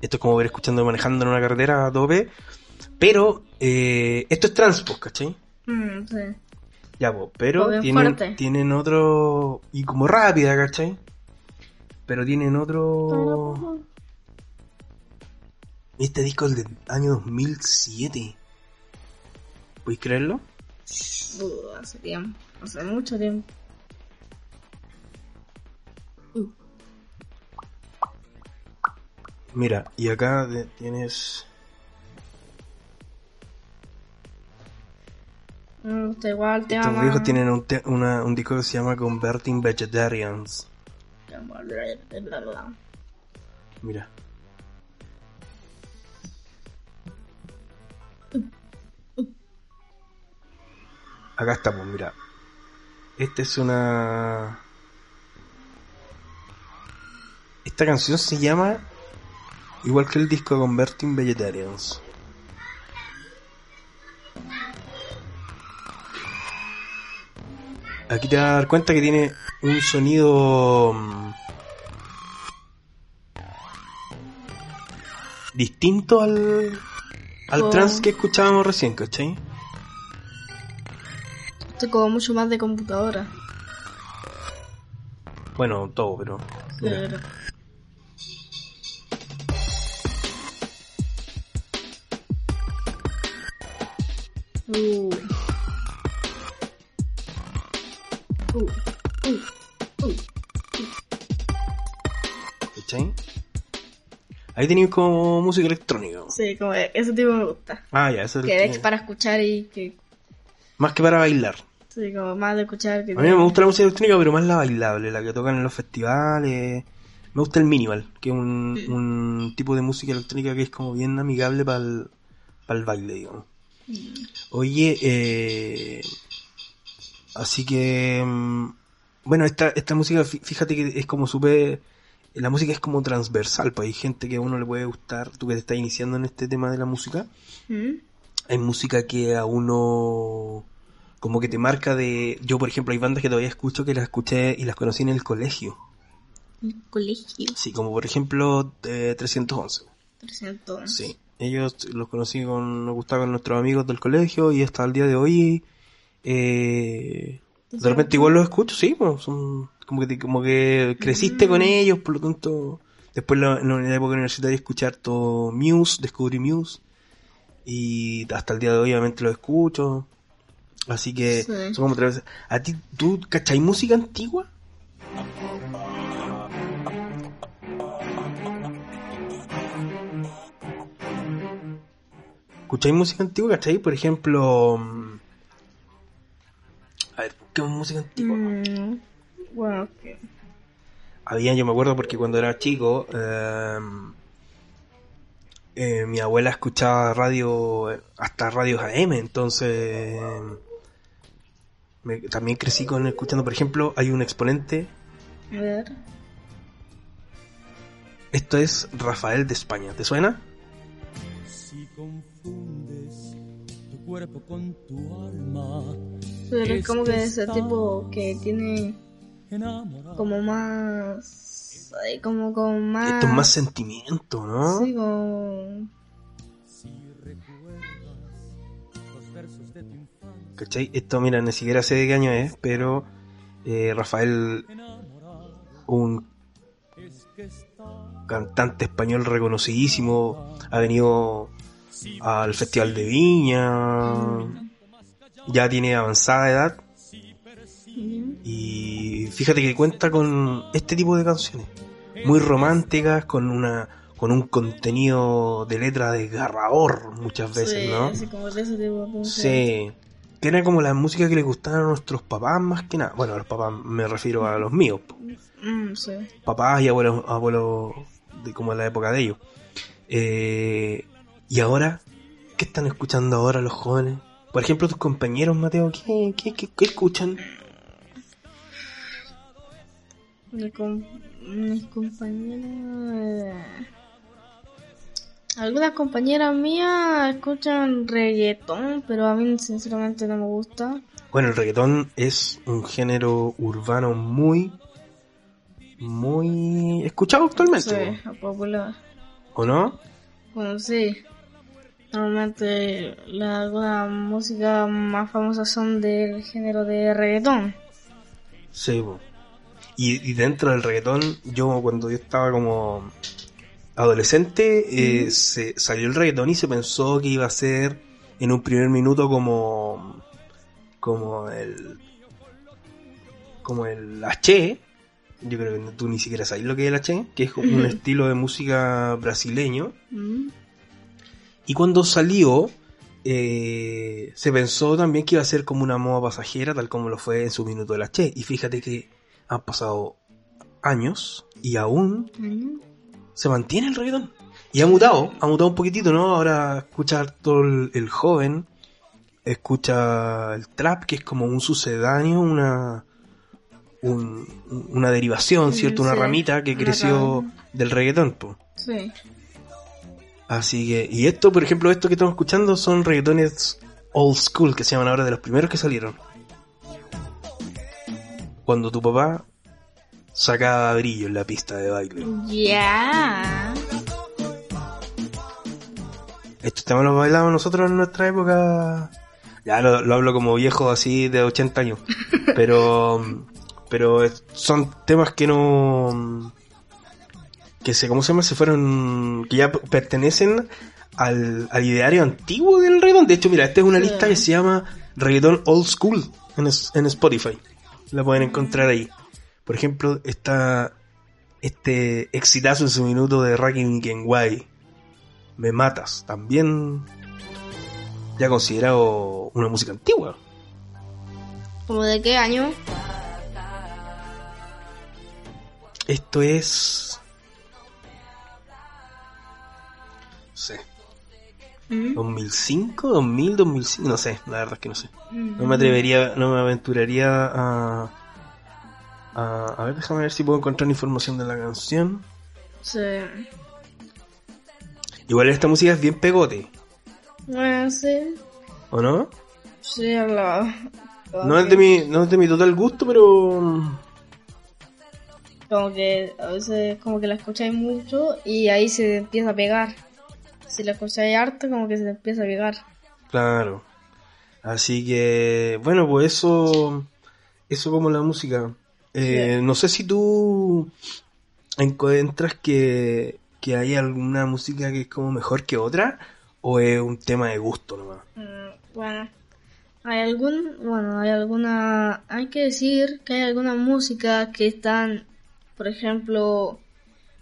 Esto es como ver escuchando manejando en una carretera a tope. Pero eh, esto es transpos, ¿cachai? Mm, sí. Ya, po, pero tienen, tienen otro. Y como rápida, ¿cachai? Pero tienen otro. Este disco es del año 2007. ¿Podéis creerlo? Uh, hace tiempo, hace mucho tiempo. Uh, Mira, y acá de- tienes. me gusta igual tema Estos viejos tienen un, te- una- un disco que se llama Converting Vegetarians. Mira. Acá estamos, mira. Esta es una. Esta canción se llama. Igual que el disco Converting Vegetarians. Aquí te vas a dar cuenta que tiene un sonido. mm, distinto al al trans que escuchábamos recién, ¿cachai? Esto como mucho más de computadora. Bueno, todo, pero. Ahí tenéis como música electrónica. Sí, como ese tipo me gusta. Ah, ya, eso es Que el es para escuchar y que. Más que para bailar. Sí, como más de escuchar que. A mí me gusta la música electrónica, pero más la bailable, la que tocan en los festivales. Me gusta el minimal, que es un, un tipo de música electrónica que es como bien amigable para el, baile, digamos. Mm. Oye, eh, así que, mm, bueno, esta, esta música, fí- fíjate que es como súper, la música es como transversal, pues hay gente que a uno le puede gustar, tú que te estás iniciando en este tema de la música, ¿Mm? hay música que a uno como que te marca de yo por ejemplo hay bandas que todavía escucho que las escuché y las conocí en el colegio El colegio. sí como por ejemplo eh, 311 300. sí ellos los conocí con nos gustaba con nuestros amigos del colegio y hasta el día de hoy eh, de repente igual los escucho sí pues, son como que te- como que creciste con ellos por lo tanto después la- en la época universitaria escuché harto Muse descubrí Muse y hasta el día de hoy obviamente lo escucho así que Sí. son como tres veces a ti tú cachai música antigua ¿Escucháis música antigua? ¿Cachai? Por ejemplo... mm, A ver, busquemos música antigua. Mm, bueno, que. Había, yo me acuerdo porque cuando era chico, eh, eh, mi abuela escuchaba radio, hasta radios AM, entonces me- también crecí con escuchando, por ejemplo, hay un exponente, A ver. esto es Rafael de España, ¿te suena? Si confundes tu cuerpo con tu alma, Pero es como que ese Este tipo que tiene. Como más. Como con más. Esto es más sentimiento, ¿no? Sí, como. Si recuerdas los versos de tu infancia, ¿Cachai? Esto, mira, ni siquiera sé de qué año es, pero eh, Rafael, un cantante español reconocidísimo, ha venido al Festival de Viña, ya tiene avanzada edad y fíjate que cuenta con este tipo de canciones, muy románticas, con una con un contenido de letra desgarrador muchas veces, sí, ¿no? así como de ese tipo. Sí. Que era como la música que le gustaba a nuestros papás más que nada. Bueno, a los papás me refiero a los míos. Mm, sí. Papás y abuelos, abuelos de como en la época de ellos. Eh, y ahora, ¿qué están escuchando ahora los jóvenes? Por ejemplo, tus compañeros, Mateo, ¿qué, qué, qué- qué escuchan? Mi com- mis compañeras. eh, Algunas compañeras mías escuchan reggaetón, pero a mí sinceramente no me gusta. Bueno, el reggaetón es un género urbano muy, muy escuchado actualmente, Sí, popular. ¿o no? Bueno, sí. Normalmente las algunas músicas más famosas son del género de reggaetón. Sí, po. Y, y dentro del reggaetón, yo cuando yo estaba como adolescente, eh, se salió el reggaetón y se pensó que iba a ser en un primer minuto como como el como el H. Yo creo que tú ni siquiera sabes lo que es el H, que es como un estilo de música brasileño. Mm. Y cuando salió, eh, se pensó también que iba a ser como una moda pasajera, tal como lo fue en su minuto la Che. Y fíjate que han pasado años y aún Mm. se mantiene el reggaetón. Y ha mutado, ha mutado un poquitito, ¿no? Ahora escucha todo el, el joven, escucha el trap, que es como un sucedáneo, una un- una derivación, ¿cierto? Una ramita que una creció del reggaetón, pues. Sí. Así que, y esto, por ejemplo, esto que estamos escuchando son reggaetones old school, que se llaman ahora de los primeros que salieron. Cuando tu papá sacaba brillo en la pista de baile. Ya. Estos temas los bailábamos nosotros en nuestra época. Ya lo, lo hablo como viejo así de 80 años. Pero, pero son temas que no, que se, ¿cómo se llama? Se fueron, que ya pertenecen al, al ideario antiguo del reggaetón. De hecho, mira, esta es una lista que se llama Reggaetón Old School en, en Spotify. La pueden encontrar ahí. Por ejemplo, está este exitazo en su minuto de Rakim Kenway. Me matas. También ya considerado una música antigua. ¿Como de qué año? Esto es... No sé. Mm. 2005, 2000, 2005, no sé, la verdad es que no sé. No me atrevería, no me aventuraría a... A, a ver, déjame ver si puedo encontrar información de la canción. Sí. Igual esta música es bien pegote, Bueno, sí. ¿o no? Sí. No es de mi, no es de mi total gusto, pero... Como que a veces como que la escucháis mucho y ahí se empieza a pegar. Si la escucháis harto, como que se te empieza a pegar. Claro. Así que, bueno, pues eso, eso como la música. Eh, No sé si tú encuentras que, que hay alguna música que es como mejor que otra o es un tema de gusto nomás. Mm, Bueno, hay algún, bueno, hay alguna, hay que decir que hay alguna música que están, por ejemplo,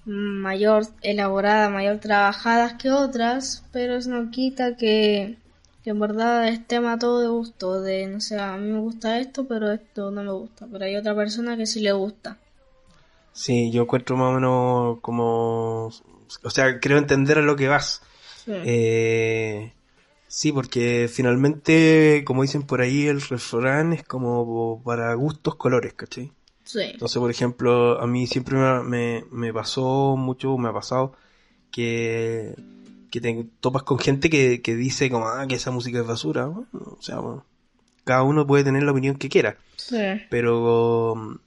mayor elaborada, mayor trabajadas que otras, pero eso no quita que, que en verdad es tema todo de gusto, de, no sé, a mí me gusta esto, pero esto no me gusta, pero hay otra persona que sí le gusta. Sí, yo encuentro más o menos como... O sea, creo entender a lo que vas. Sí. Eh, sí, porque finalmente, como dicen por ahí, el refrán es como para gustos colores, ¿cachai? sí. Entonces, por ejemplo, a mí siempre me, me, me pasó mucho, me ha pasado que, que te topas con gente que, que dice como, ah, que esa música es basura. Bueno, o sea, bueno, cada uno puede tener la opinión que quiera, Sí. pero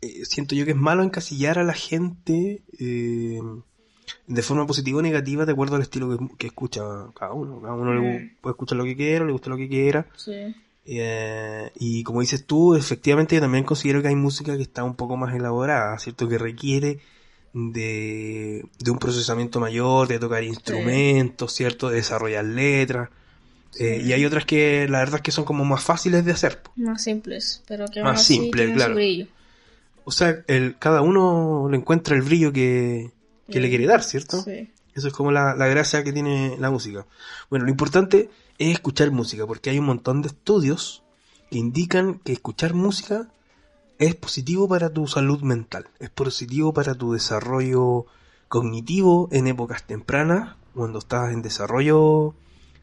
eh, siento yo que es malo encasillar a la gente eh, de forma positiva o negativa de acuerdo al estilo que, que escucha cada uno. Cada uno le puede escuchar lo que quiera, le gusta lo que quiera. Sí. Eh, y como dices tú, efectivamente yo también considero que hay música que está un poco más elaborada, ¿cierto? Que requiere de, de un procesamiento mayor, de tocar instrumentos, ¿cierto? De desarrollar letras. Eh, y hay otras que la verdad es que son como más fáciles de hacer. Más simples, pero que Más aún así simple, tienen claro. brillo. O sea, el, cada uno le encuentra el brillo que, que le quiere dar, ¿cierto? Sí. Eso es como la, la gracia que tiene la música. Bueno, lo importante es escuchar música, porque hay un montón de estudios que indican que escuchar música es positivo para tu salud mental, es positivo para tu desarrollo cognitivo en épocas tempranas, cuando estás en desarrollo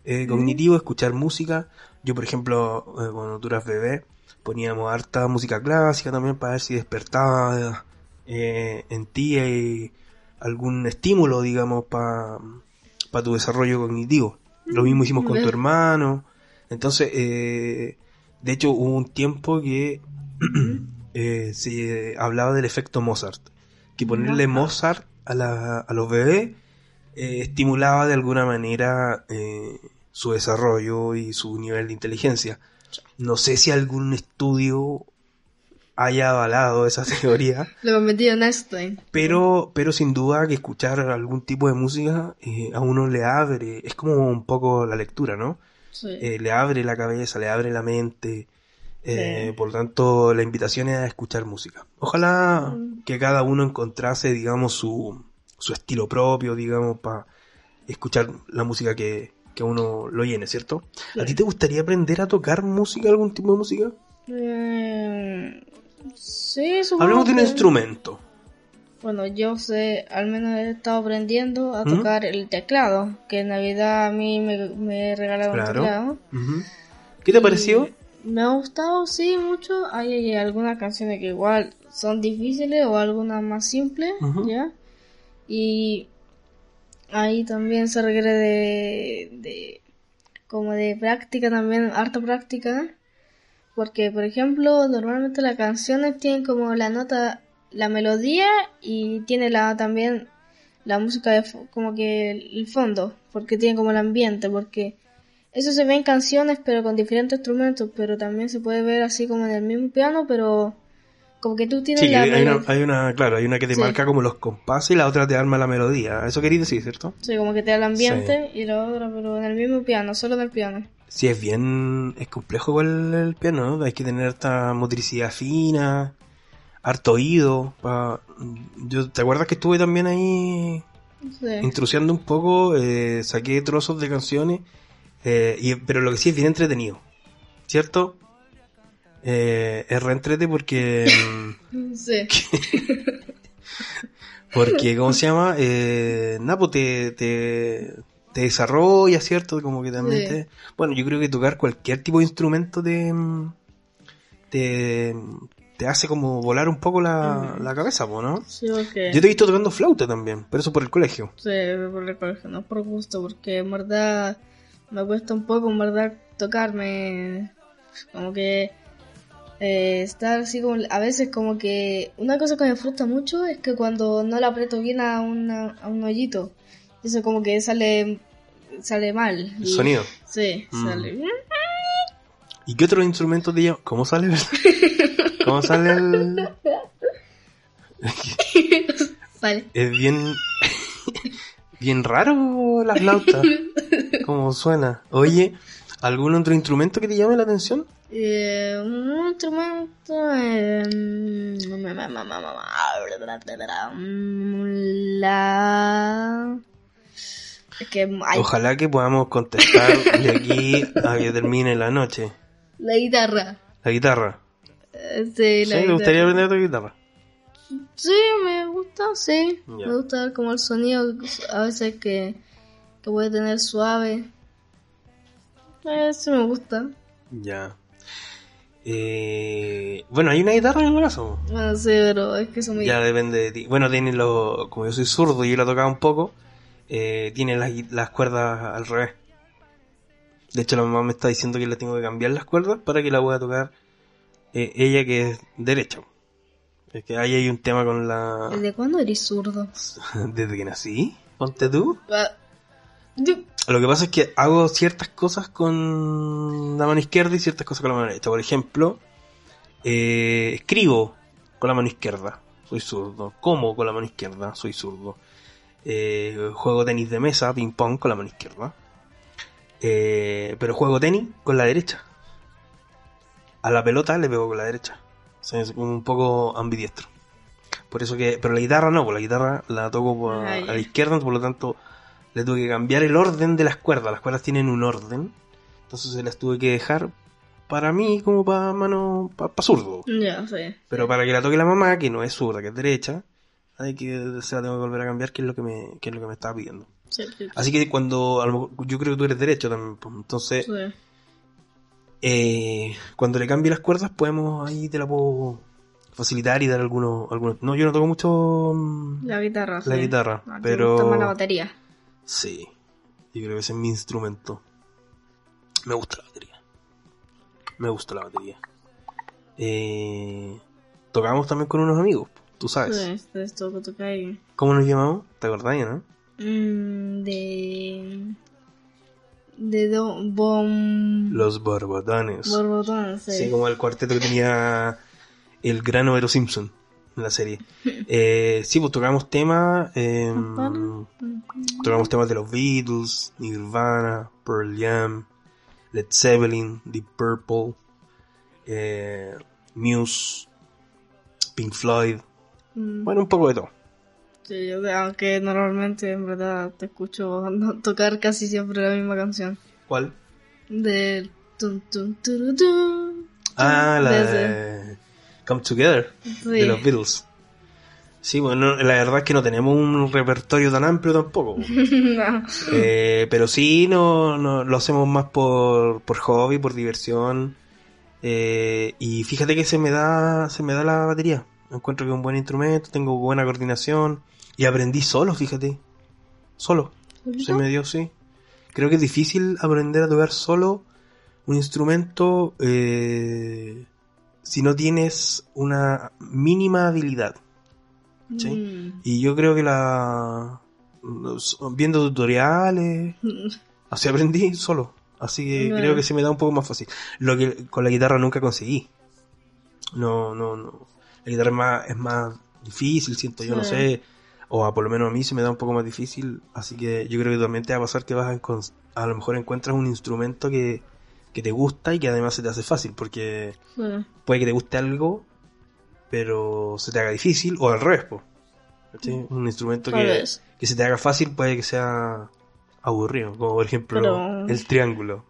eh, cognitivo, escuchar música. Yo, por ejemplo, eh, cuando tú eras bebé, poníamos harta música clásica también para ver si despertaba eh, en ti algún estímulo, digamos, para tu desarrollo cognitivo. Lo mismo hicimos con tu hermano. Entonces, de hecho, hubo un tiempo que eh, se hablaba del efecto Mozart. Que ponerle Mozart a, la- a los bebés eh, estimulaba de alguna manera eh, su desarrollo y su nivel de inteligencia. No sé si algún estudio haya avalado esa teoría, Lo metido en Einstein. pero, pero sin duda que escuchar algún tipo de música eh, a uno le abre, es como un poco la lectura, ¿no? Sí. Eh, le abre la cabeza, le abre la mente. Eh. Por lo tanto, la invitación es a escuchar música. Ojalá Mm. que cada uno encontrase, digamos, su, su estilo propio, digamos, para escuchar la música que, que uno lo llene, ¿cierto? ¿A ti te gustaría aprender a tocar música, algún tipo de música? Eh, sí, supongo Hablemos de un instrumento. Bueno, yo sé, al menos he estado aprendiendo a ¿Mm? tocar el teclado, que en Navidad a mí me, me regalaron un Claro. teclado. Ujú. ¿Qué te pareció? Me ha gustado, sí, mucho. Hay, algunas canciones que igual son difíciles o algunas más simples. ¿ya? Y ahí también se requiere de, de como de práctica también, harta práctica. Porque, por ejemplo, normalmente las canciones tienen como la nota, la melodía y tiene la también la música de como que el fondo, porque tiene como el ambiente, porque Eso se ve en canciones, pero con diferentes instrumentos, pero también se puede ver así como en el mismo piano, pero como que tú tienes Sí, la hay una, hay una, claro, hay una que te Sí. marca como los compases y la otra te arma la melodía. Eso queréis decir, ¿cierto? Sí, como que te da el ambiente y la otra, pero en el mismo piano, solo en el piano. Sí, es bien, es complejo igual el piano, ¿no? Hay que tener harta motricidad fina, harto oído. pa- Yo, ¿te acuerdas que estuve también ahí intrusiando un poco? eh, saqué trozos de canciones, eh, y, pero lo que sí es bien entretenido, ¿cierto? Eh, es reentrete porque... mm, Sí. Porque, ¿cómo se llama? Eh, nada, pues te, te, te desarrolla, ¿cierto? Como que también Sí. te... Bueno, yo creo que tocar cualquier tipo de instrumento te, te, te hace como volar un poco la, la cabeza, ¿no? Sí, porque... Yo te he visto tocando flauta también, pero eso por el colegio. Sí, por el colegio, no por gusto, porque en verdad me cuesta un poco, en verdad, tocarme. Como que eh, estar así como. A veces, como que. Una cosa que me frustra mucho es que cuando no la aprieto bien a, una, a un hoyito, eso como que sale sale mal. El Y- sonido. Sí, Mm. sale. ¿Y qué otros instrumentos te llaman? ¿Cómo sale? ¿Cómo sale el...? Sale. Es bien... bien raro la flauta. ¿Cómo suena? Oye, ¿algún otro instrumento que te llame la atención? Eh, un instrumento. eh, la. Es que hay Ojalá que podamos contestar de aquí a que termine la noche. la guitarra. La guitarra. Sí, ¿Sí? la ¿Te guitarra. gustaría aprender tocar guitarra? Sí, me gusta, sí. Me gusta como el sonido a veces que, que puede tener suave. Eh, sí me gusta. Ya. Eh, bueno, hay una guitarra en casa. po. Bueno, sí, pero es que son muy... Ya depende de ti. Bueno, tiene lo, como yo soy zurdo y yo la tocaba un poco, eh, tiene las, las cuerdas al revés. De hecho, la mamá me está diciendo que le tengo que cambiar las cuerdas para que la pueda tocar eh, ella que es derecha. Es que ahí hay un tema con la... ¿Desde cuándo eres zurdo? Desde que nací, ponte tú. Ah, Lo que pasa es que hago ciertas cosas con la mano izquierda y ciertas cosas con la mano derecha. Por ejemplo, eh, escribo con la mano izquierda, soy zurdo. Como con la mano izquierda, soy zurdo. Eh, juego tenis de mesa, ping pong con la mano izquierda. Eh, pero juego tenis con la derecha. A la pelota le pego con la derecha. Es un poco ambidiestro. Por eso que, pero la guitarra no, pues la guitarra la toco por- Ah, a la izquierda, por lo tanto le tuve que cambiar el orden de las cuerdas. Las cuerdas tienen un orden. Entonces se las tuve que dejar para mí como para mano, para zurdo. Ya, sí. Pero para que la toque la mamá, que no es zurda, que es derecha, hay que se la tengo que volver a cambiar, que es lo que me, que es lo que me estaba pidiendo. Sí, sí, Así que cuando, a lo mejor- yo creo que tú eres derecho también, pues, entonces. Eh, cuando le cambie las cuerdas, podemos, ahí te la puedo facilitar y dar algunos, algunos, no, yo no toco mucho, mm, La guitarra, La sí. guitarra, pero- más la batería. sí, yo creo que ese es mi instrumento. Me gusta la batería. Me gusta la batería. Eh, tocamos también con unos amigos, tú sabes. Esto es todo. ¿Cómo nos llamamos? ¿Te acordás, no? Mm, de... De do, bom... Los Borbotones. Borbotones, sí. Sí, como el cuarteto que tenía el gran Homero Simpson en la serie. Eh, sí, pues tocamos temas. eh, tocamos temas de los Beatles, Nirvana, Pearl Jam, Led Zeppelin, Deep Purple, eh, Muse, Pink Floyd. Mm, Bueno, un poco de todo. Sí, yo- aunque normalmente en verdad te escucho tocar casi siempre la misma canción. ¿Cuál? De... Tum, tum, turu, tum, Ah, la de Come Together Sí. de los Beatles. Sí, bueno, la verdad es que no tenemos un repertorio tan amplio tampoco. No. Eh, pero sí, no, no, lo hacemos más por, por hobby, por diversión. Eh, y fíjate que se me da, se me da la batería. Encuentro que es un buen instrumento, tengo buena coordinación. Y aprendí solo, fíjate. Solo. Se me dio, sí. Creo que es difícil aprender a tocar solo un instrumento eh, si no tienes una mínima habilidad. ¿sí? Mm. Y yo creo que la... viendo tutoriales, así aprendí solo. Así que creo que se me da un poco más fácil. Lo que con la guitarra nunca conseguí. No, no, no. La guitarra es más, es más difícil, siento yo, no sé. O a, por lo menos a mí se me da un poco más difícil. Así que yo creo que también te va a pasar que vas a, a lo mejor encuentras un instrumento que, que te gusta y que además se te hace fácil. Porque Sí. puede que te guste algo, pero se te haga difícil, o al revés, po. ¿Cachai? Un instrumento que, que se te haga fácil puede que sea aburrido, como por ejemplo Pero- el triángulo.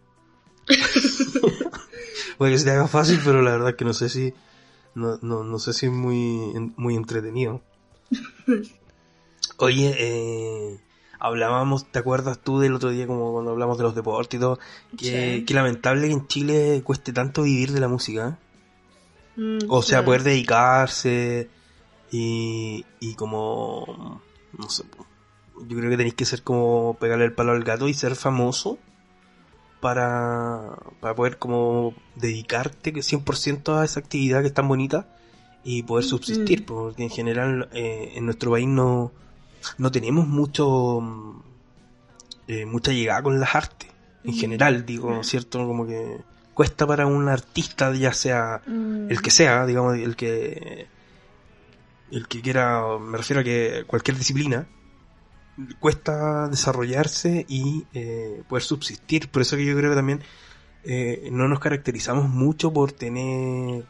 puede que se te haga fácil, pero la verdad es que no sé si no, no, no sé si es muy, muy entretenido. Oye, eh, hablábamos, ¿te acuerdas tú del otro día como cuando hablamos de los deportes y todo? Que, Sí. que lamentable que en Chile cueste tanto vivir de la música. ¿eh? Mm, O sea, poder dedicarse y, y como, no sé, yo creo que tenéis que ser como pegarle el palo al gato y ser famoso para, para poder como dedicarte que 100% a esa actividad que es tan bonita y poder subsistir, Mm. porque en general eh, en nuestro país no, no tenemos mucho mm, eh, mucha llegada con las artes, en general, digo, ¿cierto? Como que cuesta para un artista, ya sea Mm, el que sea, digamos, el que el que quiera, me refiero a que cualquier disciplina cuesta desarrollarse y eh, poder subsistir. Por eso que yo creo que también eh, no nos caracterizamos mucho por tener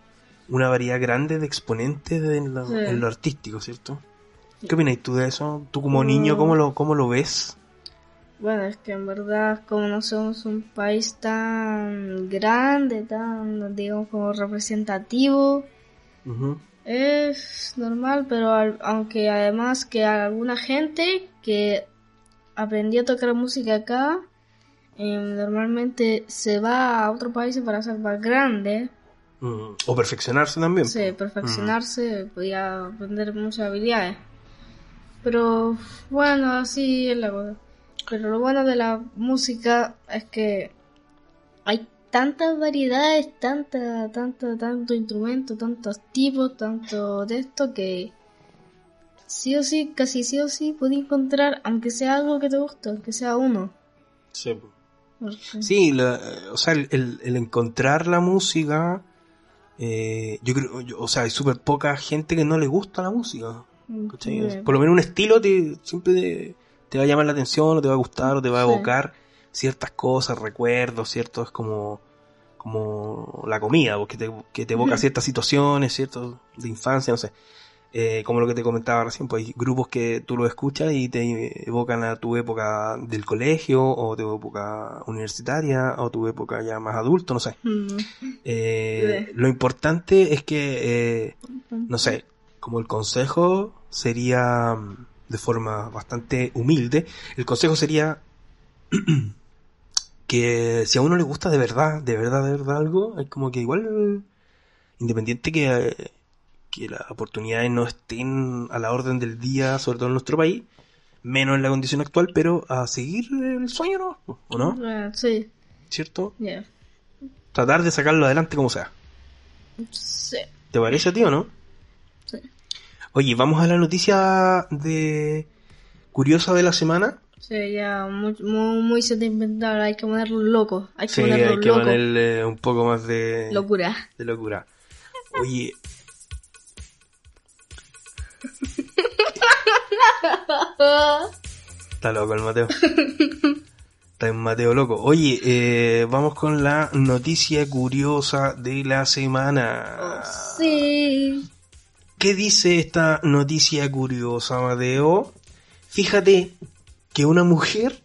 una variedad grande de exponentes en, lo, Sí. en lo artístico, ¿cierto? ¿Qué opinas tú de eso? ¿Tú como Mm. niño cómo lo, cómo lo ves? Bueno, es que en verdad, como no somos un país tan grande, tan, digamos, como representativo, es normal, pero al- aunque además que alguna gente que aprendió a tocar música acá, em, normalmente se va a otro país para ser más grande, Mm, O perfeccionarse también. sí, perfeccionarse, podía aprender muchas habilidades. Pero bueno, así es la cosa. Pero lo bueno de la música es que hay tantas variedades, tanta, tanta, tanto instrumento, tantos tipos, tanto de esto que sí o sí, casi sí o sí, puedes encontrar, aunque sea algo que te guste, aunque sea uno. Sí, Sí, la- o sea, el, el- el encontrar la música, eh, yo creo, yo- o sea, hay súper poca gente que no le gusta la música. Por lo menos un estilo te, siempre te, te va a llamar la atención, o te va a gustar, o te va a Sí. evocar ciertas cosas, recuerdos, ciertos como, como la comida, porque te, que te evoca ciertas situaciones, ciertos de infancia, no sé. Eh, como lo que te comentaba recién, pues hay grupos que tú lo escuchas y te evocan a tu época del colegio, o tu época universitaria, o tu época ya más adulto, no sé. Mm. Eh, Sí. Lo importante es que, eh, no sé, como el consejo sería mm, de forma bastante humilde, el consejo sería que si a uno le gusta de verdad, de verdad, de verdad algo, es como que igual, independiente que, que las oportunidades no estén a la orden del día, sobre todo en nuestro país, menos en la condición actual, pero a seguir el sueño, ¿no? ¿O no? Ah, Sí, ¿Cierto? ya. Tratar de sacarlo adelante como sea. Sí. ¿Te parece a ti o no? Oye, vamos a la noticia de curiosa de la semana. Sí, ya muy, muy, muy sentimental, hay que ponerlo loco, hay que Sí, ponerlo hay que loco. ponerle un poco más de Locura. de locura. Oye. Está loco el Mateo. Está en Mateo loco. Oye, eh, vamos con la noticia curiosa de la semana. Sí. ¿Qué dice esta noticia curiosa, Mateo? Fíjate que una mujer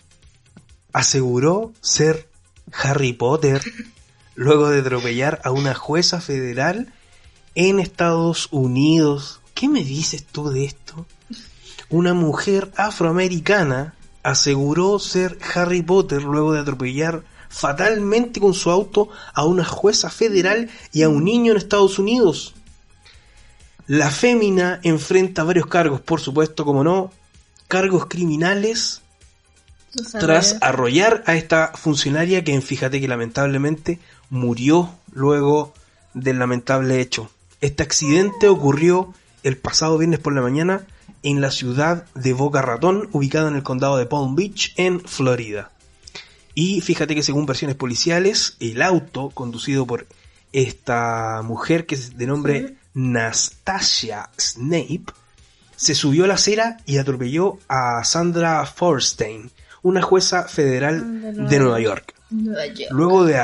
aseguró ser Harry Potter luego de atropellar a una jueza federal en Estados Unidos. ¿Qué me dices tú de esto? Una mujer afroamericana aseguró ser Harry Potter luego de atropellar fatalmente con su auto a una jueza federal y a un niño en Estados Unidos. La fémina enfrenta varios cargos, por supuesto, como no, cargos criminales tras arrollar a esta funcionaria que fíjate que lamentablemente murió luego del lamentable hecho. Este accidente ocurrió el pasado viernes por la mañana en la ciudad de Boca Ratón, ubicada en el condado de Palm Beach, en Florida. Y fíjate que según versiones policiales, el auto conducido por esta mujer que es de nombre Nastasia Snape se subió a la acera y atropelló a Sandra Forstein, una jueza federal De de Nueva York. Nueva York. Luego de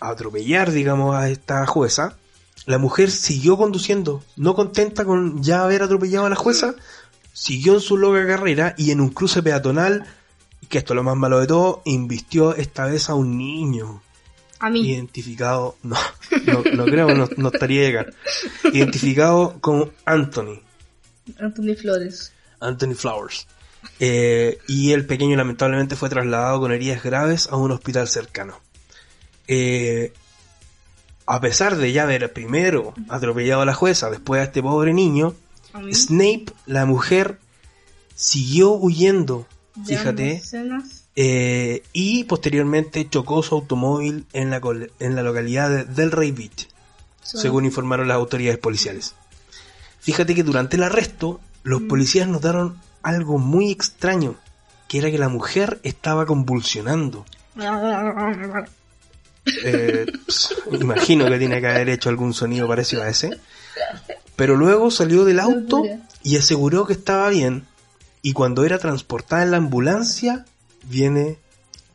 atropellar, digamos, a esta jueza, la mujer siguió conduciendo, no contenta con ya haber atropellado a la jueza, siguió en su loca carrera y en un cruce peatonal, que esto es lo más malo de todo, invistió esta vez a un niño A mí. identificado, no, no, no creo, no, no estaría llegar, identificado como Anthony, Anthony Flores. Anthony Flowers. Eh, y el pequeño lamentablemente fue trasladado con heridas graves a un hospital cercano. Eh, a pesar de ya haber primero atropellado a la jueza, después a este pobre niño, A. Snape, la mujer, siguió huyendo, fíjate, escenas. Eh, y posteriormente chocó su automóvil en la, en la localidad de Del Rey Beach según informaron las autoridades policiales. Fíjate que durante el arresto, los policías notaron algo muy extraño, que era que la mujer estaba convulsionando. Eh, imagino que tiene que haber hecho algún sonido parecido a ese. Pero luego salió del auto y aseguró que estaba bien. Y cuando era transportada en la ambulancia, viene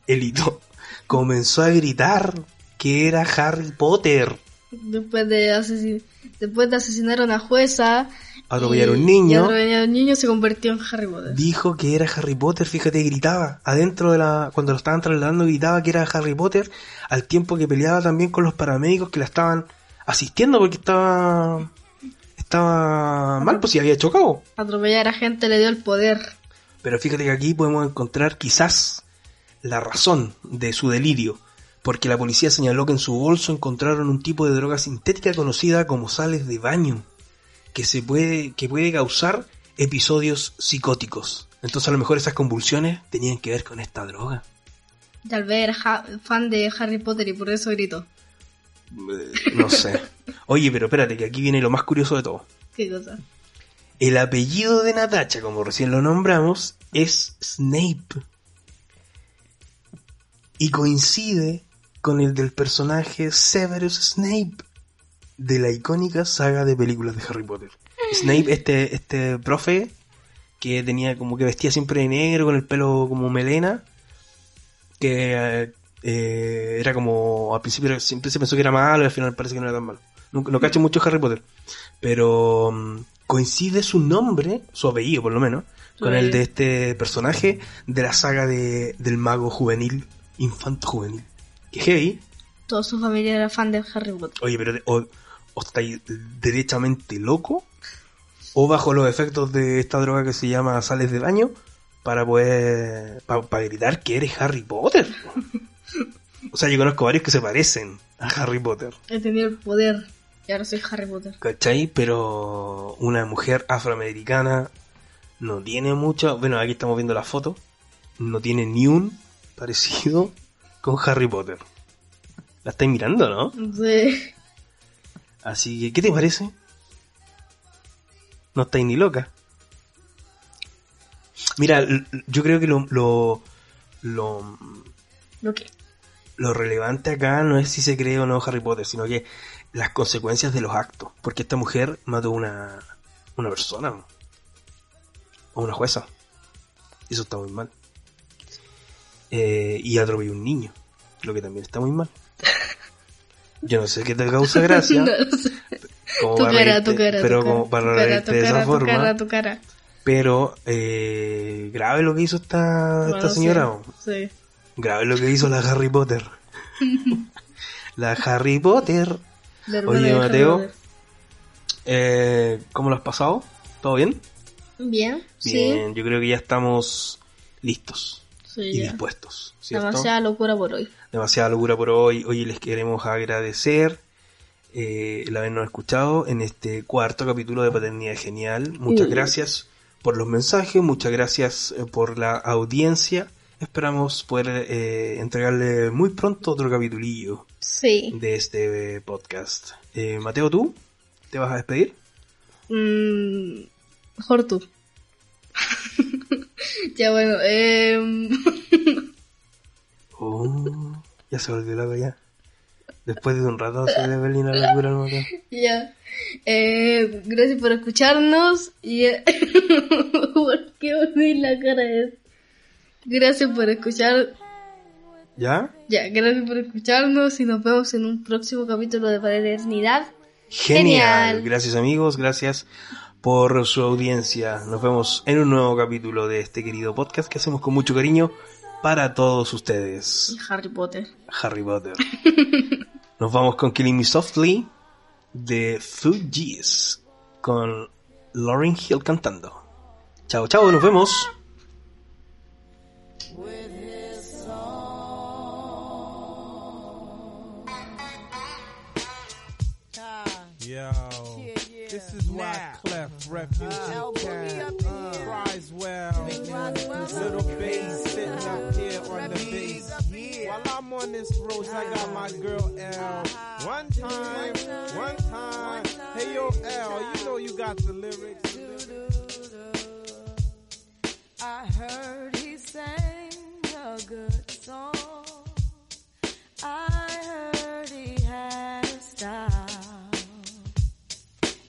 el hito. Comenzó a gritar que era Harry Potter. Después de, asesin- Después de asesinar a una jueza. Atropellar a un niño. atropellar a un niño se convirtió en Harry Potter. dijo que era Harry Potter, fíjate, gritaba. Adentro de la. Cuando lo estaban trasladando, gritaba que era Harry Potter. Al tiempo que peleaba también con los paramédicos que la estaban asistiendo porque estaba. Estaba mal, pues si había chocado. Atropellar a gente le dio el poder. Pero fíjate que aquí podemos encontrar quizás la razón de su delirio. Porque la policía señaló que en su bolso encontraron un tipo de droga sintética conocida como sales de baño. Que se puede. que puede causar episodios psicóticos. Entonces a lo mejor esas convulsiones tenían que ver con esta droga. Tal vez era ja- fan de Harry Potter y por eso gritó. Eh, No sé. Oye, pero espérate, que aquí viene lo más curioso de todo. ¿Qué cosa? El apellido de Natacha, como recién lo nombramos, es Snape. Y coincide con el del personaje Severus Snape de la icónica saga de películas de Harry Potter. Snape, este, este profe que tenía como que vestía siempre de negro con el pelo como melena, que eh, era como al principio siempre se pensó que era malo y al final parece que no era tan malo. No, no cacho mucho Harry Potter, pero mm, coincide su nombre, su apellido por lo menos, con el de este personaje de la saga de, del mago juvenil, infanto juvenil. Que heavy, Toda su familia era fan de Harry Potter. oye, pero o, o estáis derechamente loco, o bajo los efectos de esta droga que se llama sales de baño, para poder, para gritar que eres Harry Potter. O sea, yo conozco varios que se parecen a Harry Potter. He tenido el poder y ahora soy Harry Potter. ¿Cachai? Pero una mujer afroamericana no tiene mucho. Bueno, aquí estamos viendo la foto. No tiene ni un parecido con Harry Potter. La estáis mirando, ¿no? Sí. Así que, ¿qué te parece? No estáis ni loca. Mira, yo creo que lo, lo, lo, ¿Lo qué? lo relevante acá no es si se cree o no Harry Potter, sino que las consecuencias de los actos. Porque esta mujer mató a una, una persona. O una jueza. Eso está muy mal. Eh, y atropelló un niño. Lo que también está muy mal. Yo no sé qué te causa gracia. No lo sé. como Tu para cara, reírte- tu cara. pero tu como para tu cara, reírte tu de esa tu forma. cara, tu cara. Pero eh, grave lo que hizo esta, esta señora. Sí. sí. Grave lo que hizo la Harry Potter. la Harry Potter. Oye, Mateo. Eh, ¿Cómo lo has pasado? ¿Todo bien? Bien, Bien, yo creo que ya estamos listos sí. y ya. dispuestos. ¿cierto? Demasiada locura por hoy. Demasiada locura por hoy. Hoy les queremos agradecer eh, el habernos escuchado en este cuarto capítulo de Paternidad Genial. Muchas gracias por los mensajes, muchas gracias eh, por la audiencia. Esperamos poder eh, entregarle muy pronto otro capitulillo Sí. de este podcast. Eh, Mateo, ¿tú te vas a despedir? Mm, mejor tú. ya bueno, eh, Oh, ya se volvió loco ya. Después de un rato se de Berlín a la locura al motor. Ya. Eh, gracias por escucharnos. Y, eh, ¿Por qué la cara de Gracias por escuchar. ¿Ya? Ya, gracias por escucharnos y nos vemos en un próximo capítulo de Paternidad. Genial. Genial. Gracias amigos, gracias por su audiencia. Nos vemos en un nuevo capítulo de este querido podcast que hacemos con mucho cariño para todos ustedes. Harry Potter. Harry Potter. Nos vamos con Killing Me Softly de Fugees con Lauryn Hill cantando. Chao, chao, nos vemos. Clef Refugee Cat cries well. Little bass sitting up uh-huh. here on the bass. While I'm on this road, I got my uh-huh. girl L. Uh-huh. One time, one time. Hey yo, L, you know you got the lyrics. I heard he sang a good song. I heard he had a style.